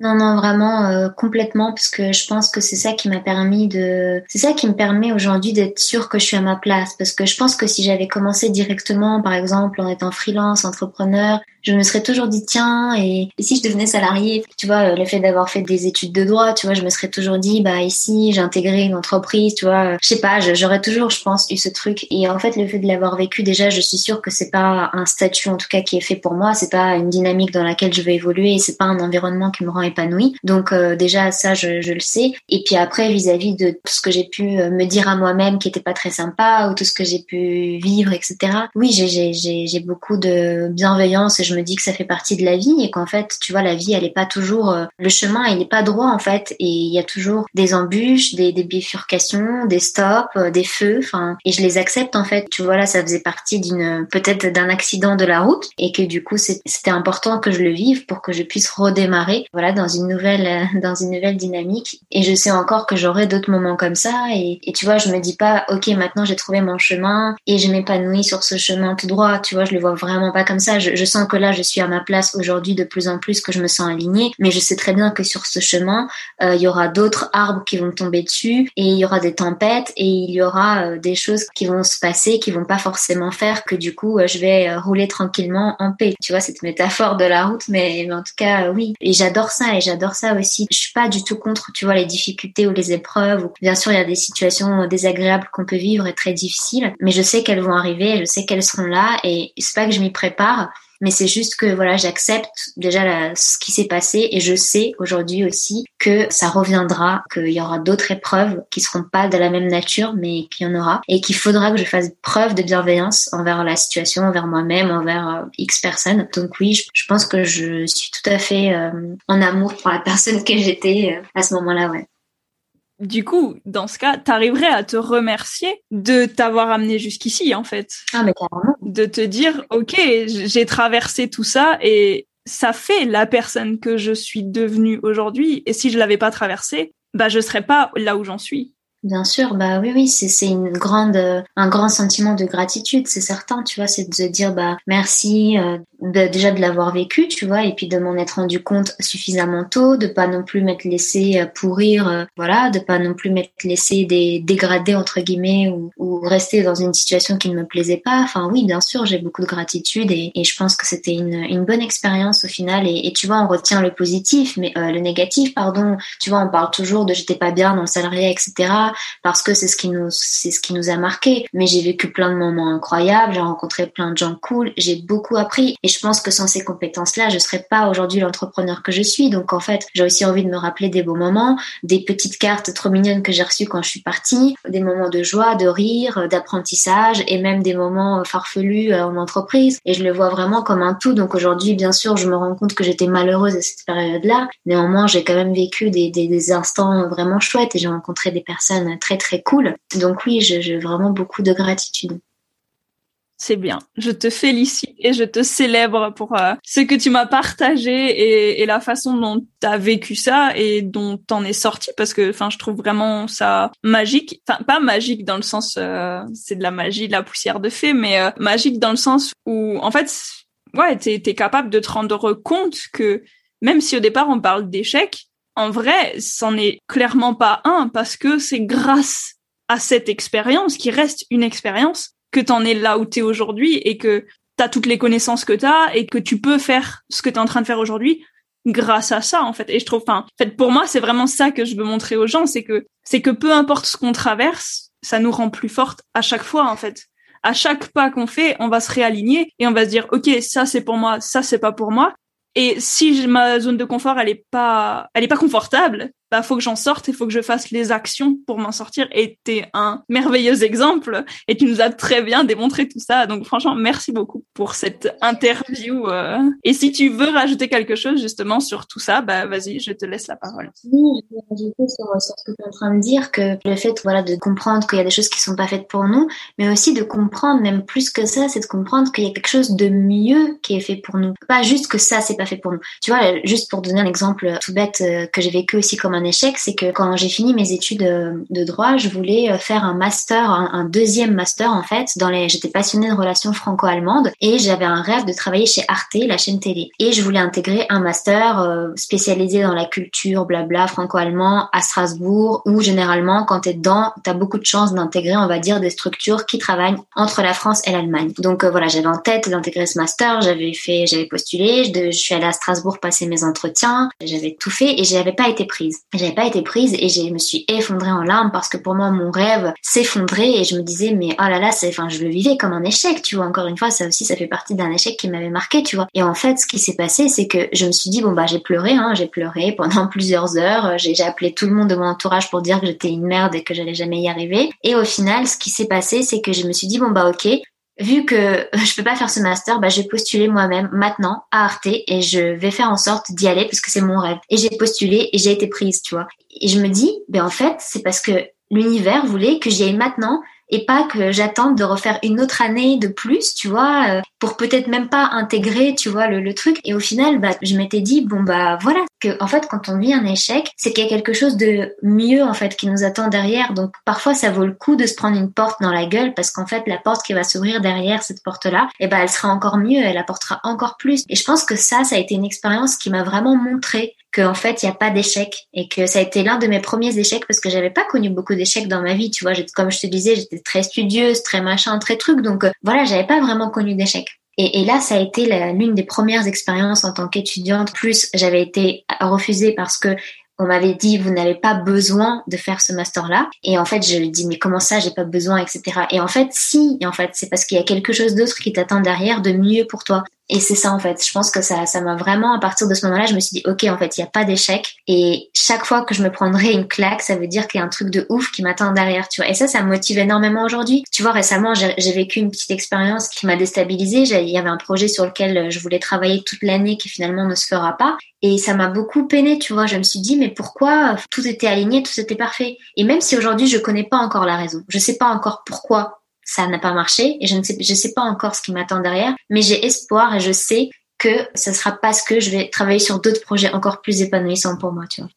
Non, non, vraiment euh, complètement, parce que je pense que c'est ça qui m'a permis de, c'est ça qui me permet aujourd'hui d'être sûre que je suis à ma place, parce que je pense que si j'avais commencé directement, par exemple, en étant freelance, entrepreneur, je me serais toujours dit tiens et, si je devenais salarié tu vois le fait d'avoir fait des études de droit tu vois je me serais toujours dit bah ici j'ai intégré une entreprise tu vois je sais pas j'aurais toujours je pense eu ce truc. Et en fait le fait de l'avoir vécu déjà je suis sûre que c'est pas un statut en tout cas qui est fait pour moi. C'est pas une dynamique dans laquelle je vais évoluer. Et c'est pas un environnement qui me rend épanouie. Donc euh, déjà ça je, je, le sais. Et puis après vis-à-vis de tout ce que j'ai pu euh, me dire à moi-même qui était pas très sympa ou tout ce que j'ai pu vivre etc oui j'ai beaucoup de bienveillance et je me dis que ça fait partie de la vie et qu'en fait, tu vois, la vie, elle est pas toujours euh, le chemin, il est pas droit en fait, et il y a toujours des embûches, des, des bifurcations, des stops, euh, des feux, enfin, et je les accepte en fait. Tu vois là, ça faisait partie d'une peut-être d'un accident de la route et que du coup, c'était important que je le vive pour que je puisse redémarrer, voilà, dans une nouvelle euh, dans une nouvelle dynamique. Et je sais encore que j'aurai d'autres moments comme ça, et, tu vois, je me dis pas, ok, maintenant j'ai trouvé mon chemin et je m'épanouis sur ce chemin tout droit. Tu vois, je le vois vraiment pas comme ça. Je, sens que là je suis à ma place aujourd'hui de plus en plus, que je me sens alignée. Mais je sais très bien que sur ce chemin, euh, il y aura d'autres arbres qui vont tomber dessus et il y aura des tempêtes et il y aura euh, des choses qui vont se passer qui vont pas forcément faire que du coup, je vais rouler tranquillement en paix. Tu vois, cette métaphore de la route, mais en tout cas, oui. Et j'adore ça et j'adore ça aussi. Je suis pas du tout contre, tu vois, les difficultés ou les épreuves. Bien sûr, il y a des situations désagréables qu'on peut vivre et très difficiles, mais je sais qu'elles vont arriver, je sais qu'elles seront là et c'est pas que je m'y prépare, mais c'est juste que voilà, j'accepte déjà ce qui s'est passé et je sais aujourd'hui aussi que ça reviendra, qu'il y aura d'autres épreuves qui seront pas de la même nature, mais qu'il y en aura et qu'il faudra que je fasse preuve de bienveillance envers la situation, envers moi-même, envers euh, X personnes. Donc oui, je, pense que je suis tout à fait euh, en amour pour la personne que j'étais euh, à ce moment-là, ouais du coup, dans ce cas, t'arriverais à te remercier de t'avoir amené jusqu'ici, en fait. Ah, mais carrément. De te dire, OK, j'ai traversé tout ça et ça fait la personne que je suis devenue aujourd'hui. Et si je l'avais pas traversé, bah, je serais pas là où j'en suis. Bien sûr, bah oui, oui, c'est une grande, un grand sentiment de gratitude, c'est certain, tu vois, c'est de se dire bah merci euh, déjà de l'avoir vécu, tu vois, et puis de m'en être rendu compte suffisamment tôt, de pas non plus m'être laissé euh, pourrir, euh, voilà, de pas non plus m'être laissé dégrader entre guillemets ou, ou, rester dans une situation qui ne me plaisait pas. Enfin oui, bien sûr, j'ai beaucoup de gratitude et, et je pense que c'était une, une bonne expérience au final. Et, et, tu vois, on retient le positif, mais le négatif, pardon. Tu vois, on parle toujours de j'étais pas bien dans le salarié, etc parce que c'est ce qui nous c'est ce qui nous a marqué. Mais j'ai vécu plein de moments incroyables, j'ai rencontré plein de gens cool, j'ai beaucoup appris et je pense que sans ces compétences-là, je serais pas aujourd'hui l'entrepreneur que je suis. Donc en fait, j'ai aussi envie de me rappeler des beaux moments, des petites cartes trop mignonnes que j'ai reçues quand je suis partie, des moments de joie, de rire, d'apprentissage et même des moments farfelus euh, en entreprise. Et je le vois vraiment comme un tout. Donc aujourd'hui, bien sûr, je me rends compte que j'étais malheureuse à cette période-là. Néanmoins, j'ai quand même vécu des, des, des instants vraiment chouettes et j'ai rencontré des personnes très très cool. Donc oui, j'ai vraiment beaucoup de gratitude. C'est bien. Je te félicite et je te célèbre pour euh, ce que tu m'as partagé et, la façon dont tu as vécu ça et dont t'en es sorti parce que enfin je trouve vraiment ça magique. Enfin pas magique dans le sens euh, c'est de la magie, de la poussière de fée, mais euh, magique dans le sens où en fait ouais t'es es capable de te rendre compte que même si au départ on parle d'échec, en vrai, c'en est clairement pas un parce que c'est grâce à cette expérience qui reste une expérience que t'en es là où t'es aujourd'hui et que t'as toutes les connaissances que t'as et que tu peux faire ce que t'es en train de faire aujourd'hui grâce à ça en fait. Et je trouve enfin en fait pour moi c'est vraiment ça que je veux montrer aux gens c'est que c'est que peu importe ce qu'on traverse ça nous rend plus fortes à chaque fois en fait. À chaque pas qu'on fait on va se réaligner et on va se dire ok ça c'est pour moi ça c'est pas pour moi et si ma zone de confort elle est pas elle est pas confortable, bah faut que j'en sorte, il faut que je fasse les actions pour m'en sortir. Et t'es un merveilleux exemple et tu nous as très bien démontré tout ça. Donc franchement, merci beaucoup pour cette interview. Euh. Et si tu veux rajouter quelque chose justement sur tout ça, bah vas-y, je te laisse la parole. Oui, je vais rajouter sur, ce que tu es en train de dire, que le fait voilà de comprendre qu'il y a des choses qui sont pas faites pour nous, mais aussi de comprendre, même plus que ça, c'est de comprendre qu'il y a quelque chose de mieux qui est fait pour nous. Pas juste que ça, c'est pas fait pour nous. Tu vois, juste pour donner un exemple tout bête euh, que j'ai vécu aussi comme un échec, c'est que quand j'ai fini mes études de droit, je voulais faire un master, un, deuxième master en fait. Dans les, j'étais passionnée de relations franco-allemandes et j'avais un rêve de travailler chez Arte, la chaîne télé. Et je voulais intégrer un master spécialisé dans la culture, blabla, franco-allemand à Strasbourg, où généralement quand t'es dedans, t'as beaucoup de chances d'intégrer, on va dire, des structures qui travaillent entre la France et l'Allemagne. Donc voilà, j'avais en tête d'intégrer ce master, j'avais fait, j'avais postulé, je, je suis allée à Strasbourg passer mes entretiens, j'avais tout fait et j'avais pas été prise. J'avais pas été prise et je me suis effondrée en larmes parce que pour moi mon rêve s'effondrait et je me disais mais oh là là, c'est, enfin je le vivais comme un échec, tu vois. Encore une fois, ça aussi ça fait partie d'un échec qui m'avait marqué, tu vois. Et en fait, ce qui s'est passé, c'est que je me suis dit bon bah j'ai pleuré, hein, j'ai pleuré pendant *laughs* plusieurs heures, j'ai appelé tout le monde de mon entourage pour dire que j'étais une merde et que j'allais jamais y arriver. Et au final, ce qui s'est passé, c'est que je me suis dit bon bah ok, vu que je peux pas faire ce master, bah, je vais postuler moi-même maintenant à Arte et je vais faire en sorte d'y aller parce que c'est mon rêve. Et j'ai postulé et j'ai été prise, tu vois. Et je me dis, ben en fait, c'est parce que l'univers voulait que j'y aille maintenant et pas que j'attende de refaire une autre année de plus, tu vois, euh, pour peut-être même pas intégrer, tu vois, le, le truc. Et au final, bah, je m'étais dit, bon, bah voilà, que en fait, quand on vit un échec, c'est qu'il y a quelque chose de mieux, en fait, qui nous attend derrière. Donc, parfois, ça vaut le coup de se prendre une porte dans la gueule parce qu'en fait, la porte qui va s'ouvrir derrière cette porte-là, et eh ben, elle sera encore mieux, elle apportera encore plus. Et je pense que ça, ça a été une expérience qui m'a vraiment montré qu'en fait il n'y a pas d'échec et que ça a été l'un de mes premiers échecs parce que j'avais pas connu beaucoup d'échecs dans ma vie tu vois comme je te disais j'étais très studieuse très machin très truc donc euh, voilà j'avais pas vraiment connu d'échecs et, là, ça a été l'une des premières expériences en tant qu'étudiante. Plus, j'avais été refusée parce que on m'avait dit vous n'avez pas besoin de faire ce master là et en fait je lui dis mais comment ça j'ai pas besoin etc et en fait si et en fait c'est parce qu'il y a quelque chose d'autre qui t'attend derrière de mieux pour toi et c'est ça en fait. Je pense que ça, ça m'a vraiment à partir de ce moment-là, je me suis dit ok en fait il n'y a pas d'échec et chaque fois que je me prendrai une claque, ça veut dire qu'il y a un truc de ouf qui m'attend derrière, tu vois. Et ça, ça me motive énormément aujourd'hui. Tu vois, récemment j'ai vécu une petite expérience qui m'a déstabilisée. Il y avait un projet sur lequel je voulais travailler toute l'année qui finalement ne se fera pas et ça m'a beaucoup peiné, tu vois. Je me suis dit mais pourquoi tout était aligné, tout était parfait? Et même si aujourd'hui je connais pas encore la raison, je sais pas encore pourquoi ça n'a pas marché et je ne sais, pas encore ce qui m'attend derrière, mais j'ai espoir et je sais que ce sera parce que je vais travailler sur d'autres projets encore plus épanouissants pour moi, tu vois.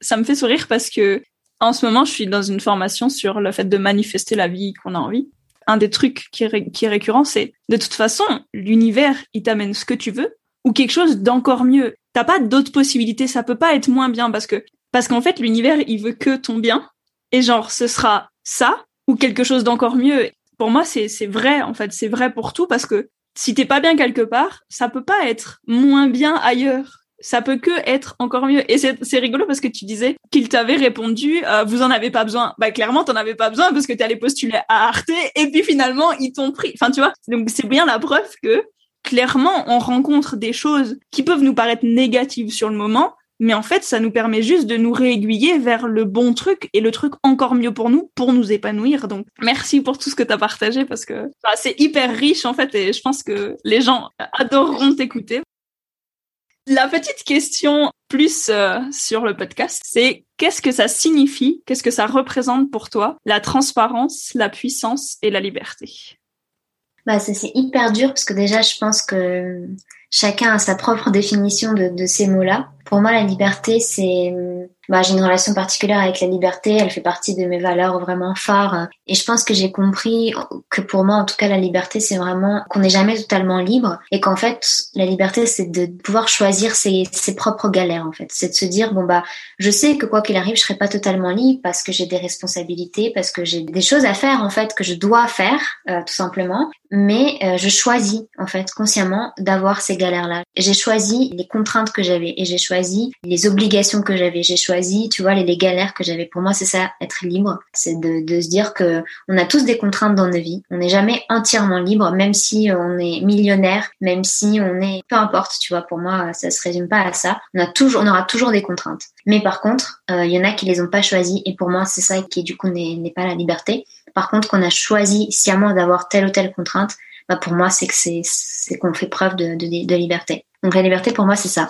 Ça me fait sourire parce que en ce moment, je suis dans une formation sur le fait de manifester la vie qu'on a envie. Un des trucs qui est, qui est récurrent, c'est de toute façon, l'univers, il t'amène ce que tu veux ou quelque chose d'encore mieux. T'as pas d'autres possibilités, ça peut pas être moins bien parce que parce qu'en fait, l'univers, il veut que ton bien et genre ce sera ça ou quelque chose d'encore mieux. Pour moi, c'est vrai en fait, c'est vrai pour tout parce que si t'es pas bien quelque part, ça peut pas être moins bien ailleurs. Ça peut que être encore mieux. Et c'est rigolo parce que tu disais qu'il t'avait répondu, euh, vous en avez pas besoin. Bah clairement, t'en avais pas besoin parce que t'es allé postuler à Arte et puis finalement ils t'ont pris. Enfin tu vois, donc c'est bien la preuve que clairement on rencontre des choses qui peuvent nous paraître négatives sur le moment, mais en fait, ça nous permet juste de nous réaiguiller vers le bon truc et le truc encore mieux pour nous, pour nous épanouir. Donc, merci pour tout ce que tu as partagé parce que c'est hyper riche en fait et je pense que les gens adoreront t'écouter. La petite question plus euh, sur le podcast, c'est qu'est-ce que ça signifie, qu'est-ce que ça représente pour toi, la transparence, la puissance et la liberté bah, c'est hyper dur parce que déjà, je pense que chacun a sa propre définition de ces mots-là. Pour moi, la liberté, c'est bah, j'ai une relation particulière avec la liberté, elle fait partie de mes valeurs vraiment phares. Et je pense que j'ai compris que pour moi, en tout cas, la liberté, c'est vraiment qu'on n'est jamais totalement libre et qu'en fait, la liberté, c'est de pouvoir choisir ses, ses, propres galères, en fait. C'est de se dire, bon, bah, je sais que quoi qu'il arrive, je serai pas totalement libre parce que j'ai des responsabilités, parce que j'ai des choses à faire, en fait, que je dois faire, euh, tout simplement. Mais euh, je choisis, en fait, consciemment, d'avoir ces galères-là. J'ai choisi les contraintes que j'avais et j'ai choisi les obligations que j'avais. J'ai choisi tu vois, les, galères que j'avais. Pour moi, c'est ça, être libre. C'est de, se dire que on a tous des contraintes dans nos vies. On n'est jamais entièrement libre, même si on est millionnaire, même si on est, peu importe, tu vois, pour moi, ça se résume pas à ça. On a toujours, on aura toujours des contraintes. Mais par contre, euh, il y en a qui les ont pas choisies et pour moi, c'est ça qui, du coup, n'est pas la liberté. Par contre, qu'on a choisi sciemment d'avoir telle ou telle contrainte, bah pour moi, c'est que c'est, qu'on fait preuve de, de liberté. Donc la liberté, pour moi, c'est ça.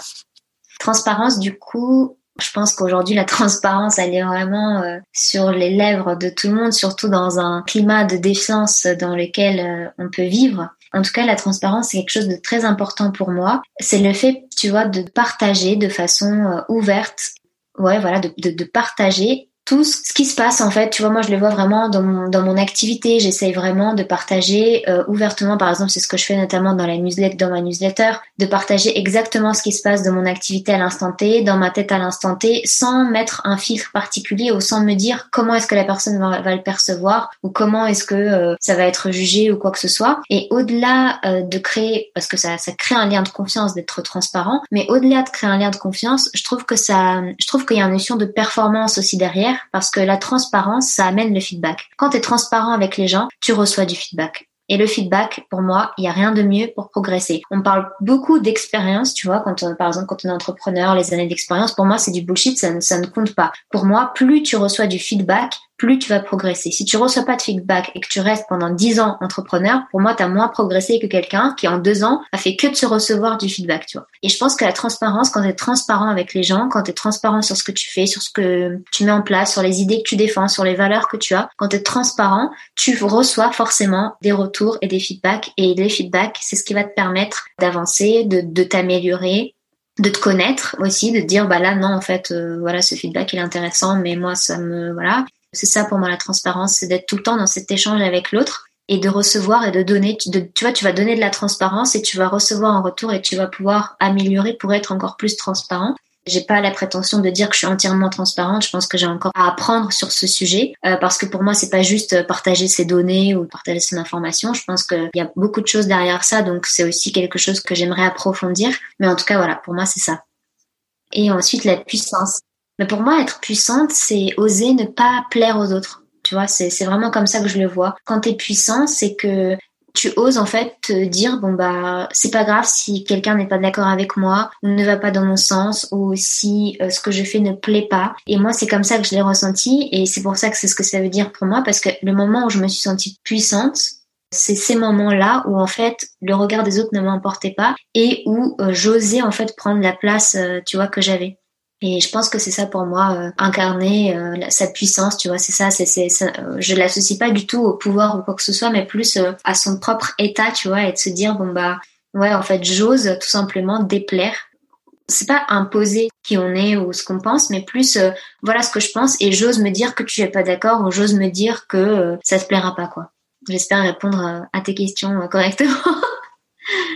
Transparence, du coup, je pense qu'aujourd'hui, la *laughs* transparence, elle est vraiment euh, sur les lèvres de tout le monde, surtout dans un climat de défiance dans lequel euh, on peut vivre. En tout cas, la transparence, c'est quelque chose de très important pour moi. C'est le fait, tu vois, de partager de façon euh, ouverte ouais, voilà, de, de, de partager tout ce qui se passe en fait, tu vois, moi je le vois vraiment dans mon, dans mon activité, j'essaye vraiment de partager euh, ouvertement, par exemple c'est ce que je fais notamment dans la newsletter, dans ma newsletter, de partager exactement ce qui se passe dans mon activité à l'instant T, dans ma tête à l'instant T, sans mettre un filtre particulier ou sans me dire comment est-ce que la personne va, va le percevoir ou comment est-ce que euh, ça va être jugé ou quoi que ce soit. Et au-delà euh, de créer, parce que ça, ça crée un lien de confiance d'être transparent, mais au-delà de créer un lien de confiance, je trouve que ça, je trouve qu'il y a une notion de performance aussi derrière parce que la transparence, ça amène le feedback. Quand tu es transparent avec les gens, tu reçois du feedback. Et le feedback, pour moi, il n'y a rien de mieux pour progresser. On parle beaucoup d'expérience, tu vois, quand on, par exemple, quand on est entrepreneur, les années d'expérience, pour moi, c'est du bullshit, ça, ça ne compte pas. Pour moi, plus tu reçois du feedback, plus tu vas progresser. Si tu reçois pas de feedback et que tu restes pendant 10 ans entrepreneur, pour moi, tu as moins progressé que quelqu'un qui, en deux ans, a fait que de se recevoir du feedback, tu vois. Et je pense que la transparence, quand tu es transparent avec les gens, quand tu es transparent sur ce que tu fais, sur ce que tu mets en place, sur les idées que tu défends, sur les valeurs que tu as, quand tu es transparent, tu reçois forcément des retours et des feedbacks. Et les feedbacks, c'est ce qui va te permettre d'avancer, de, de t'améliorer, de te connaître aussi, de te dire bah là non en fait euh, voilà ce feedback il est intéressant mais moi ça me voilà c'est ça pour moi la transparence, c'est d'être tout le temps dans cet échange avec l'autre et de recevoir et de donner. tu vois, tu vas donner de la transparence et tu vas recevoir en retour et tu vas pouvoir améliorer pour être encore plus transparent. J'ai pas la prétention de dire que je suis entièrement transparente. Je pense que j'ai encore à apprendre sur ce sujet euh, parce que pour moi c'est pas juste partager ses données ou partager son information. Je pense qu'il y a beaucoup de choses derrière ça, donc c'est aussi quelque chose que j'aimerais approfondir. Mais en tout cas voilà, pour moi c'est ça. Et ensuite la puissance. Mais pour moi, être puissante, c'est oser ne pas plaire aux autres. Tu vois, c'est vraiment comme ça que je le vois. Quand tu es puissant, c'est que tu oses en fait te dire bon bah c'est pas grave si quelqu'un n'est pas d'accord avec moi ou ne va pas dans mon sens ou si euh, ce que je fais ne plaît pas et moi c'est comme ça que je l'ai ressenti et c'est pour ça que c'est ce que ça veut dire pour moi parce que le moment où je me suis sentie puissante c'est ces moments-là où en fait le regard des autres ne m'emportait pas et où euh, j'osais en fait prendre la place euh, tu vois que j'avais et je pense que c'est ça pour moi, euh, incarner euh, sa puissance, tu vois, c'est ça, c'est, c'est, euh, je l'associe pas du tout au pouvoir ou quoi que ce soit, mais plus à son propre état, tu vois, et de se dire, bon bah, ouais, en fait, j'ose tout simplement déplaire. C'est pas imposer qui on est ou ce qu'on pense, mais plus, voilà ce que je pense, et j'ose me dire que tu es pas d'accord, ou j'ose me dire que ça te plaira pas, quoi. J'espère répondre à tes questions correctement. *laughs*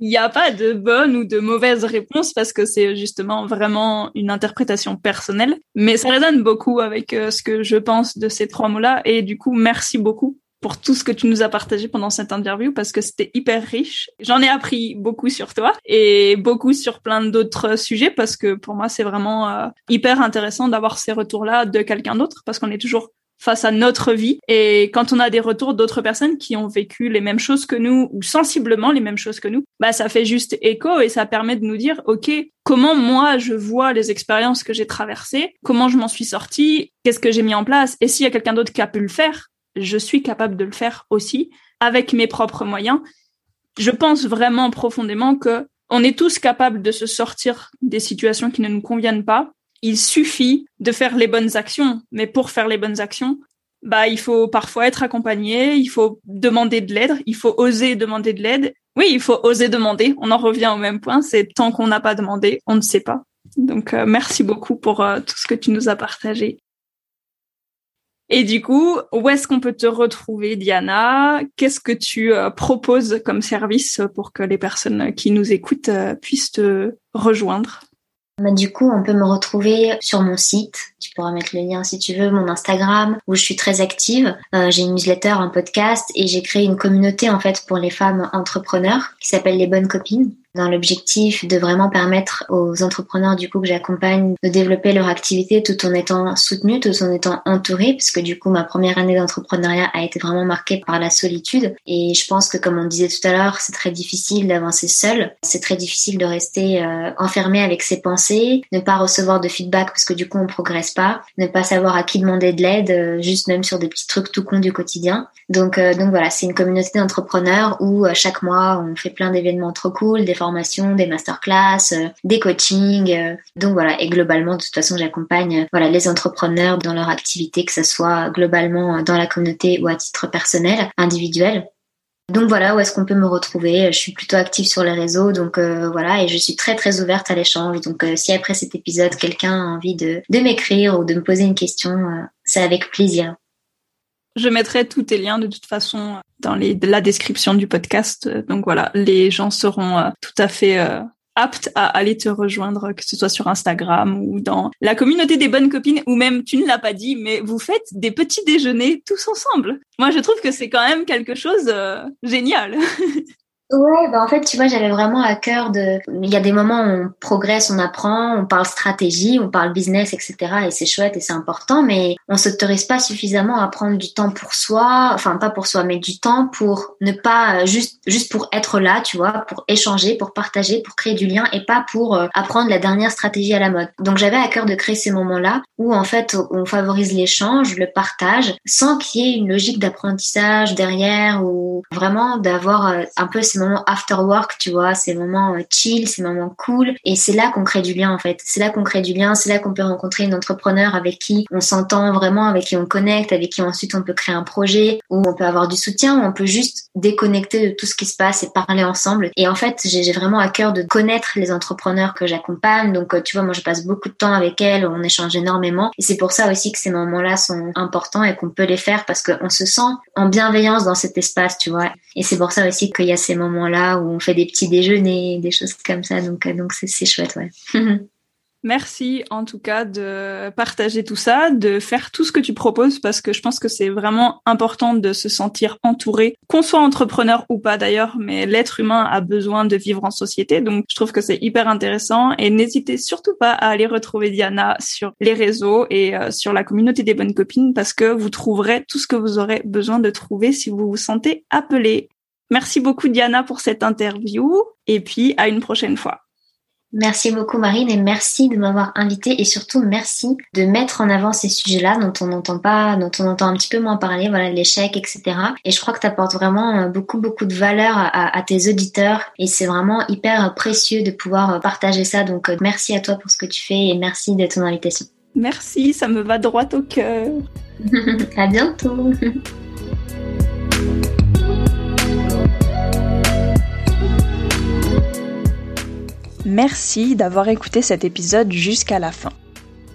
Il n'y a pas de bonne ou de mauvaise réponse parce que c'est justement vraiment une interprétation personnelle. Mais ça résonne beaucoup avec euh, ce que je pense de ces trois mots-là. Et du coup, merci beaucoup pour tout ce que tu nous as partagé pendant cette interview parce que c'était hyper riche. J'en ai appris beaucoup sur toi et beaucoup sur plein d'autres sujets parce que pour moi, c'est vraiment euh, hyper intéressant d'avoir ces retours-là de quelqu'un d'autre parce qu'on est toujours face à notre vie. Et quand on a des retours d'autres personnes qui ont vécu les mêmes choses que nous ou sensiblement les mêmes choses que nous, bah ça fait juste écho et ça permet de nous dire OK, comment moi je vois les expériences que j'ai traversées, comment je m'en suis sortie, qu'est-ce que j'ai mis en place et s'il y a quelqu'un d'autre qui a pu le faire, je suis capable de le faire aussi avec mes propres moyens. Je pense vraiment profondément que on est tous capables de se sortir des situations qui ne nous conviennent pas il suffit de faire les bonnes actions. Mais pour faire les bonnes actions, bah, il faut parfois être accompagné, il faut demander de l'aide, il faut oser demander de l'aide. Oui, il faut oser demander. On en revient au même point. C'est tant qu'on n'a pas demandé, on ne sait pas. Donc, euh, merci beaucoup pour euh, tout ce que tu nous as partagé. Et du coup, où est-ce qu'on peut te retrouver, Diana? Qu'est-ce que tu euh, proposes comme service pour que les personnes qui nous écoutent puissent te rejoindre? Bah, du coup, on peut me retrouver sur mon site. Tu pourras mettre le lien si tu veux, mon Instagram, où je suis très active. Euh, j'ai une newsletter, un podcast et j'ai créé une communauté en fait pour les femmes entrepreneurs qui s'appelle les bonnes copines dans l'objectif de vraiment permettre aux entrepreneurs du coup que j'accompagne de développer leur activité tout en étant soutenus, tout en étant entourés, parce que du coup ma première année d'entrepreneuriat a été vraiment marquée par la solitude et je pense que comme on disait tout à l'heure, c'est très difficile d'avancer seul, c'est très difficile de rester euh, enfermé avec ses pensées, ne pas recevoir de feedback parce que du coup on progresse pas, ne pas savoir à qui demander de l'aide, euh, juste même sur des petits trucs tout cons du quotidien. Donc euh, donc voilà, c'est une communauté d'entrepreneurs où chaque mois on fait plein d'événements trop cool, formations, des masterclass, euh, des coachings. Euh. donc voilà, et globalement, de toute façon, j'accompagne voilà les entrepreneurs dans leur activité, que ce soit globalement dans la communauté ou à titre personnel, individuel. Donc voilà, où est-ce qu'on peut me retrouver? Je suis plutôt active sur les réseaux, donc voilà, et je suis très très ouverte à l'échange. Donc si après cet épisode, quelqu'un a envie de, de m'écrire ou de me poser une question, c'est avec plaisir. Je mettrai tous tes liens de toute façon dans la description du podcast. Donc voilà, les gens seront tout à fait apte à aller te rejoindre, que ce soit sur Instagram ou dans la communauté des bonnes copines, ou même, tu ne l'as pas dit, mais vous faites des petits déjeuners tous ensemble. Moi, je trouve que c'est quand même quelque chose euh, génial. *laughs* Ouais, bah en fait, tu vois, j'avais vraiment à cœur de. Il y a des moments où on progresse, on apprend, on parle stratégie, on parle business, etc. Et c'est chouette et c'est important, mais on s'autorise pas suffisamment à prendre du temps pour soi, enfin pas pour soi, mais du temps pour ne pas juste juste pour être là, tu vois, pour échanger, pour partager, pour créer du lien et pas pour euh, apprendre la dernière stratégie à la mode. Donc j'avais à cœur de créer ces moments-là où en fait on favorise l'échange, le partage, sans qu'il y ait une logique d'apprentissage derrière ou vraiment d'avoir euh, un peu moments after work, tu vois, ces moments euh, chill, ces moments cool. Et c'est là qu'on crée du lien, en fait. C'est là qu'on crée du lien, c'est là qu'on peut rencontrer une entrepreneur avec qui on s'entend vraiment, avec qui on connecte, avec qui ensuite on peut créer un projet, où on peut avoir du soutien, où on peut juste déconnecter de tout ce qui se passe et parler ensemble. Et en fait, j'ai vraiment à cœur de connaître les entrepreneurs que j'accompagne. Donc, euh, tu vois, moi, je passe beaucoup de temps avec elles, on échange énormément. Et c'est pour ça aussi que ces moments-là sont importants et qu'on peut les faire parce qu'on se sent en bienveillance dans cet espace, tu vois. Et c'est pour ça aussi qu'il y a ces moments là où on fait des petits déjeuners, des choses comme ça. Donc, euh, c'est chouette. *laughs* Merci en tout cas de partager tout ça, de faire tout ce que tu proposes parce que je pense que c'est vraiment important de se sentir entouré, qu'on soit entrepreneur ou pas d'ailleurs, mais l'être humain a besoin de vivre en société. Donc je trouve que c'est hyper intéressant et n'hésitez surtout pas à aller retrouver Diana sur les réseaux et euh, sur la communauté des bonnes copines parce que vous trouverez tout ce que vous aurez besoin de trouver si vous vous sentez appelé. Merci beaucoup Diana pour cette interview et puis à une prochaine fois. Merci beaucoup Marine et merci de m'avoir invitée et surtout merci de mettre en avant ces sujets-là dont on n'entend pas, dont on entend un petit peu moins parler, voilà l'échec, etc. Et je crois que tu apportes vraiment euh, beaucoup beaucoup de valeur à, à tes auditeurs et c'est vraiment hyper précieux de pouvoir partager ça. Donc euh, merci à toi pour ce que tu fais et merci de ton invitation. Merci, ça me va droit au cœur. *laughs* à bientôt. *laughs* Merci d'avoir écouté cet épisode jusqu'à la fin.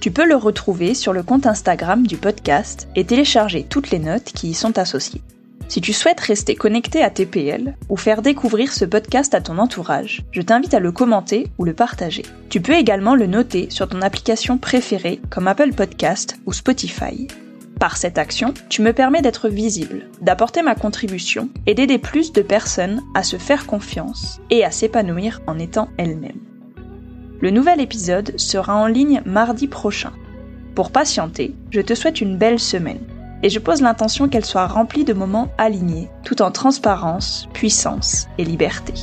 Tu peux le retrouver sur le compte Instagram du podcast et télécharger toutes les notes qui y sont associées. Si tu souhaites rester connecté à TPL ou faire découvrir ce podcast à ton entourage, je t'invite à le commenter ou le partager. Tu peux également le noter sur ton application préférée comme Apple Podcast ou Spotify. Par cette action, tu me permets d'être visible, d'apporter ma contribution et d'aider plus de personnes à se faire confiance et à s'épanouir en étant elles-mêmes. Le nouvel épisode sera en ligne mardi prochain. Pour patienter, je te souhaite une belle semaine et je pose l'intention qu'elle soit remplie de moments alignés, tout en transparence, puissance et liberté.